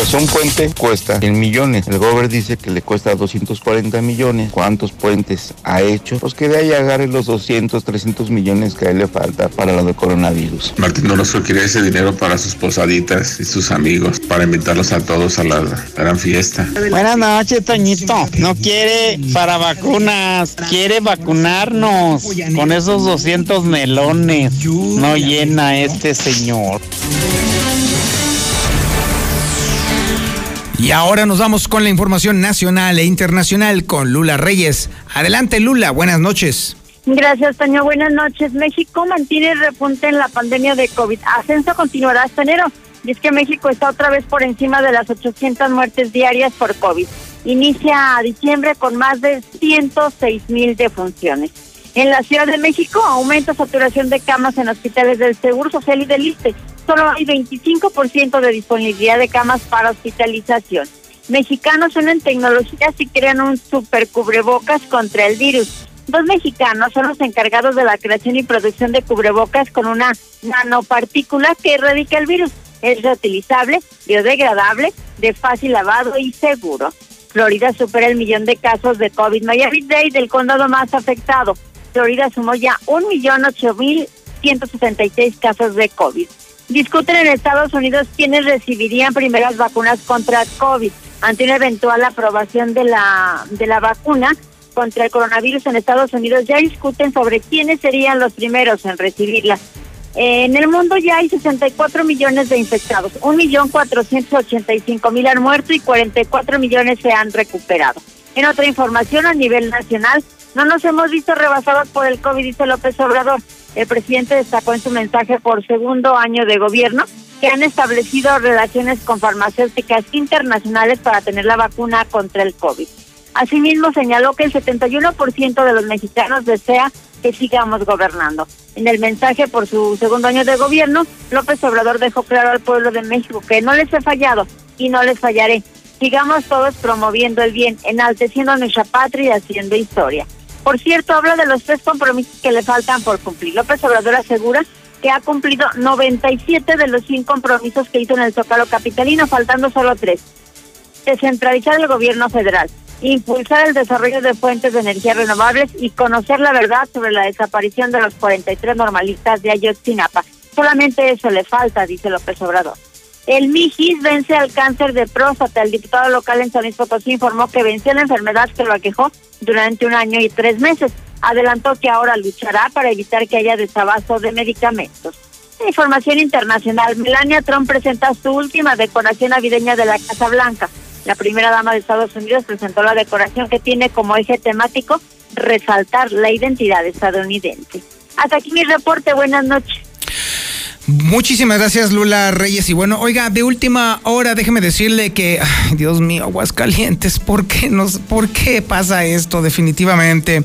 Pues un puente cuesta 100 millones. El gobernador dice que le cuesta 240 millones. ¿Cuántos puentes ha hecho? Pues que de ahí agarre los 200, 300 millones que a él le falta para lo del coronavirus. Martín Orozco quiere ese dinero para sus posaditas y sus amigos, para invitarlos a todos a la gran fiesta. Buenas noches, Toñito. No quiere para vacunas, quiere vacunarnos con esos 200 melones. No llena este señor. Y ahora nos vamos con la información nacional e internacional con Lula Reyes. Adelante Lula, buenas noches. Gracias, Toño. Buenas noches. México mantiene repunte en la pandemia de COVID. Ascenso continuará hasta enero. Y es que México está otra vez por encima de las 800 muertes diarias por COVID. Inicia diciembre con más de 106 mil defunciones. En la Ciudad de México aumenta saturación de camas en hospitales del Seguro Social y del ISTE. Solo hay 25% de disponibilidad de camas para hospitalización. Mexicanos unen tecnologías y crean un super cubrebocas contra el virus. Dos mexicanos son los encargados de la creación y producción de cubrebocas con una nanopartícula que erradica el virus. Es reutilizable, biodegradable, de fácil lavado y seguro. Florida supera el millón de casos de COVID. Miami-Dade, del condado más afectado. Florida sumó ya un millón ocho mil ciento seis casos de COVID. Discuten en Estados Unidos quiénes recibirían primeras vacunas contra COVID ante una eventual aprobación de la de la vacuna contra el coronavirus en Estados Unidos. Ya discuten sobre quiénes serían los primeros en recibirla. En el mundo ya hay 64 millones de infectados, un millón cuatrocientos ochenta y cinco mil han muerto y 44 millones se han recuperado. En otra información a nivel nacional, no nos hemos visto rebasados por el COVID, dice López Obrador. El presidente destacó en su mensaje por segundo año de gobierno que han establecido relaciones con farmacéuticas internacionales para tener la vacuna contra el COVID. Asimismo, señaló que el 71% de los mexicanos desea que sigamos gobernando. En el mensaje por su segundo año de gobierno, López Obrador dejó claro al pueblo de México que no les he fallado y no les fallaré. Sigamos todos promoviendo el bien, enalteciendo nuestra patria y haciendo historia. Por cierto, habla de los tres compromisos que le faltan por cumplir. López Obrador asegura que ha cumplido 97 de los 100 compromisos que hizo en el Zócalo Capitalino, faltando solo tres. Descentralizar el gobierno federal, impulsar el desarrollo de fuentes de energía renovables y conocer la verdad sobre la desaparición de los 43 normalistas de Ayotzinapa. Solamente eso le falta, dice López Obrador. El Mijis vence al cáncer de próstata. El diputado local en San Luis Potosí informó que venció la enfermedad que lo aquejó durante un año y tres meses. Adelantó que ahora luchará para evitar que haya desabasto de medicamentos. Información internacional. Melania Trump presenta su última decoración navideña de la Casa Blanca. La primera dama de Estados Unidos presentó la decoración que tiene como eje temático resaltar la identidad estadounidense. Hasta aquí mi reporte. Buenas noches. Muchísimas gracias, Lula Reyes. Y bueno, oiga, de última hora, déjeme decirle que, ay, Dios mío, Aguascalientes, ¿por qué, nos, ¿por qué pasa esto? Definitivamente.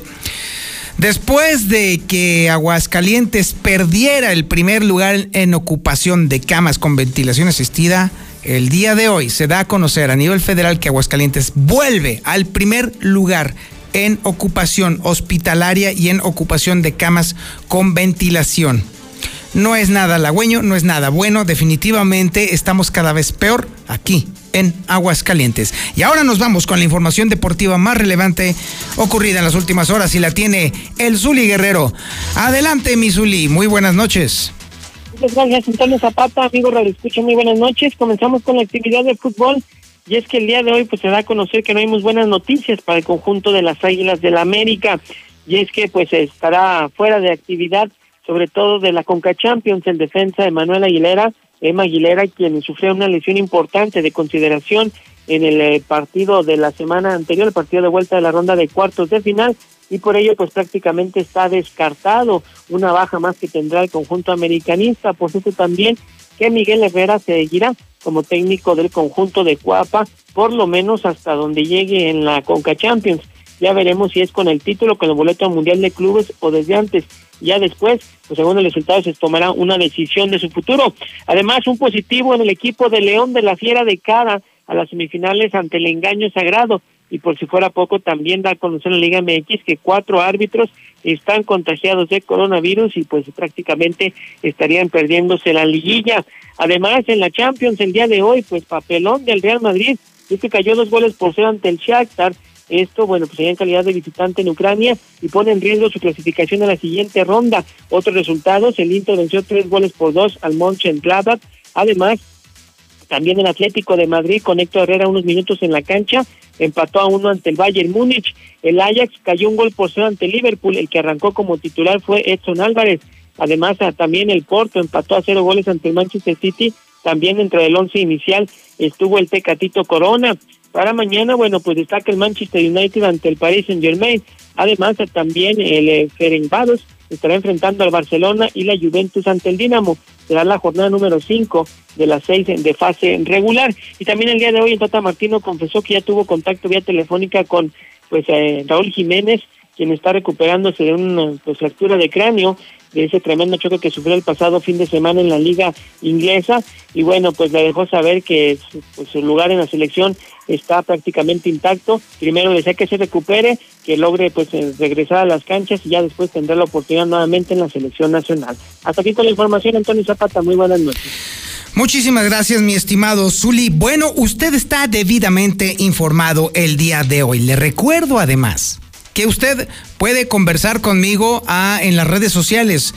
Después de que Aguascalientes perdiera el primer lugar en ocupación de camas con ventilación asistida, el día de hoy se da a conocer a nivel federal que Aguascalientes vuelve al primer lugar en ocupación hospitalaria y en ocupación de camas con ventilación. No es nada halagüeño, no es nada bueno, definitivamente estamos cada vez peor aquí en Aguascalientes. Y ahora nos vamos con la información deportiva más relevante ocurrida en las últimas horas y la tiene el Zuli Guerrero. Adelante, mi Zuli, muy buenas noches. Muchas gracias, Antonio Zapata, amigo Radio Escucha, muy buenas noches. Comenzamos con la actividad de fútbol. Y es que el día de hoy pues se da a conocer que no hay buenas noticias para el conjunto de las Águilas del la América. Y es que pues estará fuera de actividad sobre todo de la Conca Champions en defensa de Manuel Aguilera, Emma Aguilera, quien sufrió una lesión importante de consideración en el eh, partido de la semana anterior, el partido de vuelta de la ronda de cuartos de final, y por ello pues prácticamente está descartado una baja más que tendrá el conjunto americanista, por cierto también que Miguel Herrera seguirá como técnico del conjunto de Cuapa, por lo menos hasta donde llegue en la Conca Champions. Ya veremos si es con el título, con el boleto mundial de clubes o desde antes. Ya después, pues según el resultado, se tomará una decisión de su futuro. Además, un positivo en el equipo de León de la Fiera de cara a las semifinales ante el engaño sagrado. y por si fuera poco también da a conocer la Liga MX que cuatro árbitros están contagiados de coronavirus y pues prácticamente estarían perdiéndose la liguilla. Además, en la Champions el día de hoy, pues papelón del Real Madrid, es que cayó dos goles por cero ante el Shakhtar. Esto, bueno, pues sería en calidad de visitante en Ucrania y pone en riesgo su clasificación a la siguiente ronda. Otros resultados, el Inter venció tres goles por dos al Mönchengladbach. Además, también el Atlético de Madrid con Héctor Herrera unos minutos en la cancha, empató a uno ante el Bayern Múnich. El Ajax cayó un gol por cero ante Liverpool. El que arrancó como titular fue Edson Álvarez. Además, también el Porto empató a cero goles ante el Manchester City. También entre el once inicial estuvo el Tecatito Corona. Para mañana, bueno, pues destaca el Manchester United ante el Paris Saint Germain. Además, también el eh, Ferencváros estará enfrentando al Barcelona y la Juventus ante el Dinamo. Será la jornada número 5 de las seis de fase regular. Y también el día de hoy el Tata Martino confesó que ya tuvo contacto vía telefónica con pues eh, Raúl Jiménez, quien está recuperándose de una pues, fractura de cráneo de ese tremendo choque que sufrió el pasado fin de semana en la liga inglesa. Y bueno pues le dejó saber que pues, su lugar en la selección está prácticamente intacto. Primero desea que se recupere que logre pues eh, regresar a las canchas y ya después tendrá la oportunidad nuevamente en la selección nacional. Hasta aquí con la información Antonio Zapata. Muy buenas noches. Muchísimas gracias, mi estimado Zuli. Bueno, usted está debidamente informado el día de hoy. Le recuerdo además que usted puede conversar conmigo ah, en las redes sociales,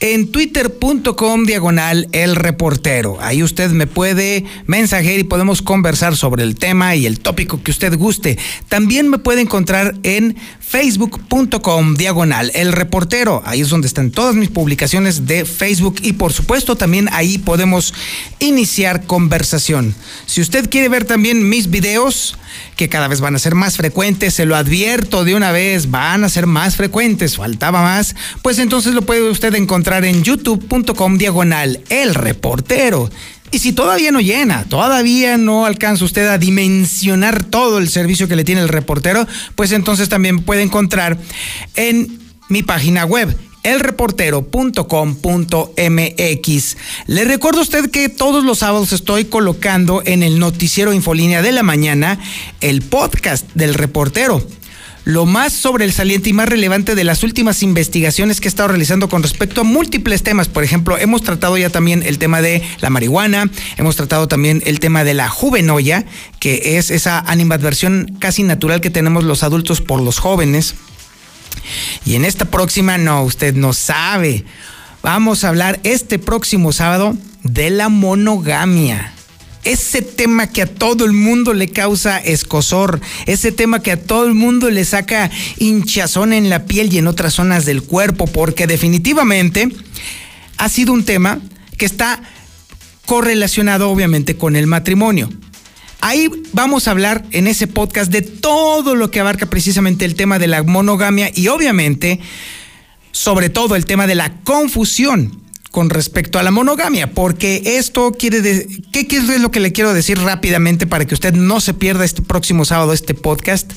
en twitter.com diagonal el reportero. Ahí usted me puede mensajear y podemos conversar sobre el tema y el tópico que usted guste. También me puede encontrar en facebook.com diagonal el reportero. Ahí es donde están todas mis publicaciones de Facebook y por supuesto también ahí podemos iniciar conversación. Si usted quiere ver también mis videos, que cada vez van a ser más frecuentes, se lo advierto de una vez, van a ser más frecuentes, faltaba más, pues entonces lo puede usted encontrar en youtube.com diagonal el reportero. Y si todavía no llena, todavía no alcanza usted a dimensionar todo el servicio que le tiene el reportero, pues entonces también puede encontrar en mi página web elreportero.com.mx. Le recuerdo a usted que todos los sábados estoy colocando en el noticiero Infolínea de la mañana el podcast del reportero lo más sobresaliente y más relevante de las últimas investigaciones que he estado realizando con respecto a múltiples temas. Por ejemplo, hemos tratado ya también el tema de la marihuana, hemos tratado también el tema de la juvenoya, que es esa animadversión casi natural que tenemos los adultos por los jóvenes. Y en esta próxima, no, usted no sabe. Vamos a hablar este próximo sábado de la monogamia ese tema que a todo el mundo le causa escosor, ese tema que a todo el mundo le saca hinchazón en la piel y en otras zonas del cuerpo, porque definitivamente ha sido un tema que está correlacionado obviamente con el matrimonio. Ahí vamos a hablar en ese podcast de todo lo que abarca precisamente el tema de la monogamia y obviamente sobre todo el tema de la confusión con respecto a la monogamia, porque esto quiere decir, ¿qué, ¿qué, es lo que le quiero decir rápidamente para que usted no se pierda este próximo sábado este podcast?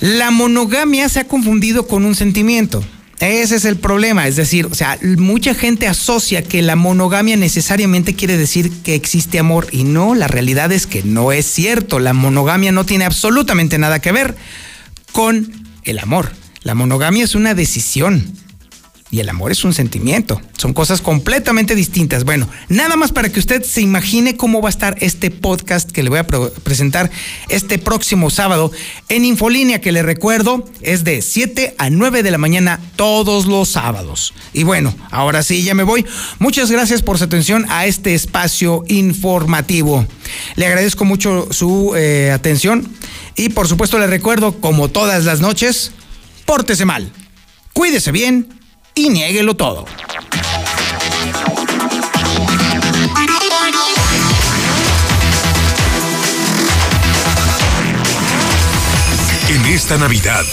La monogamia se ha confundido con un sentimiento. Ese es el problema, es decir, o sea, mucha gente asocia que la monogamia necesariamente quiere decir que existe amor y no, la realidad es que no es cierto, la monogamia no tiene absolutamente nada que ver con el amor. La monogamia es una decisión, y el amor es un sentimiento. Son cosas completamente distintas. Bueno, nada más para que usted se imagine cómo va a estar este podcast que le voy a presentar este próximo sábado en Infolínea, que le recuerdo es de 7 a 9 de la mañana todos los sábados. Y bueno, ahora sí, ya me voy. Muchas gracias por su atención a este espacio informativo. Le agradezco mucho su eh, atención y por supuesto le recuerdo, como todas las noches, pórtese mal, cuídese bien y niéguelo todo. En esta Navidad,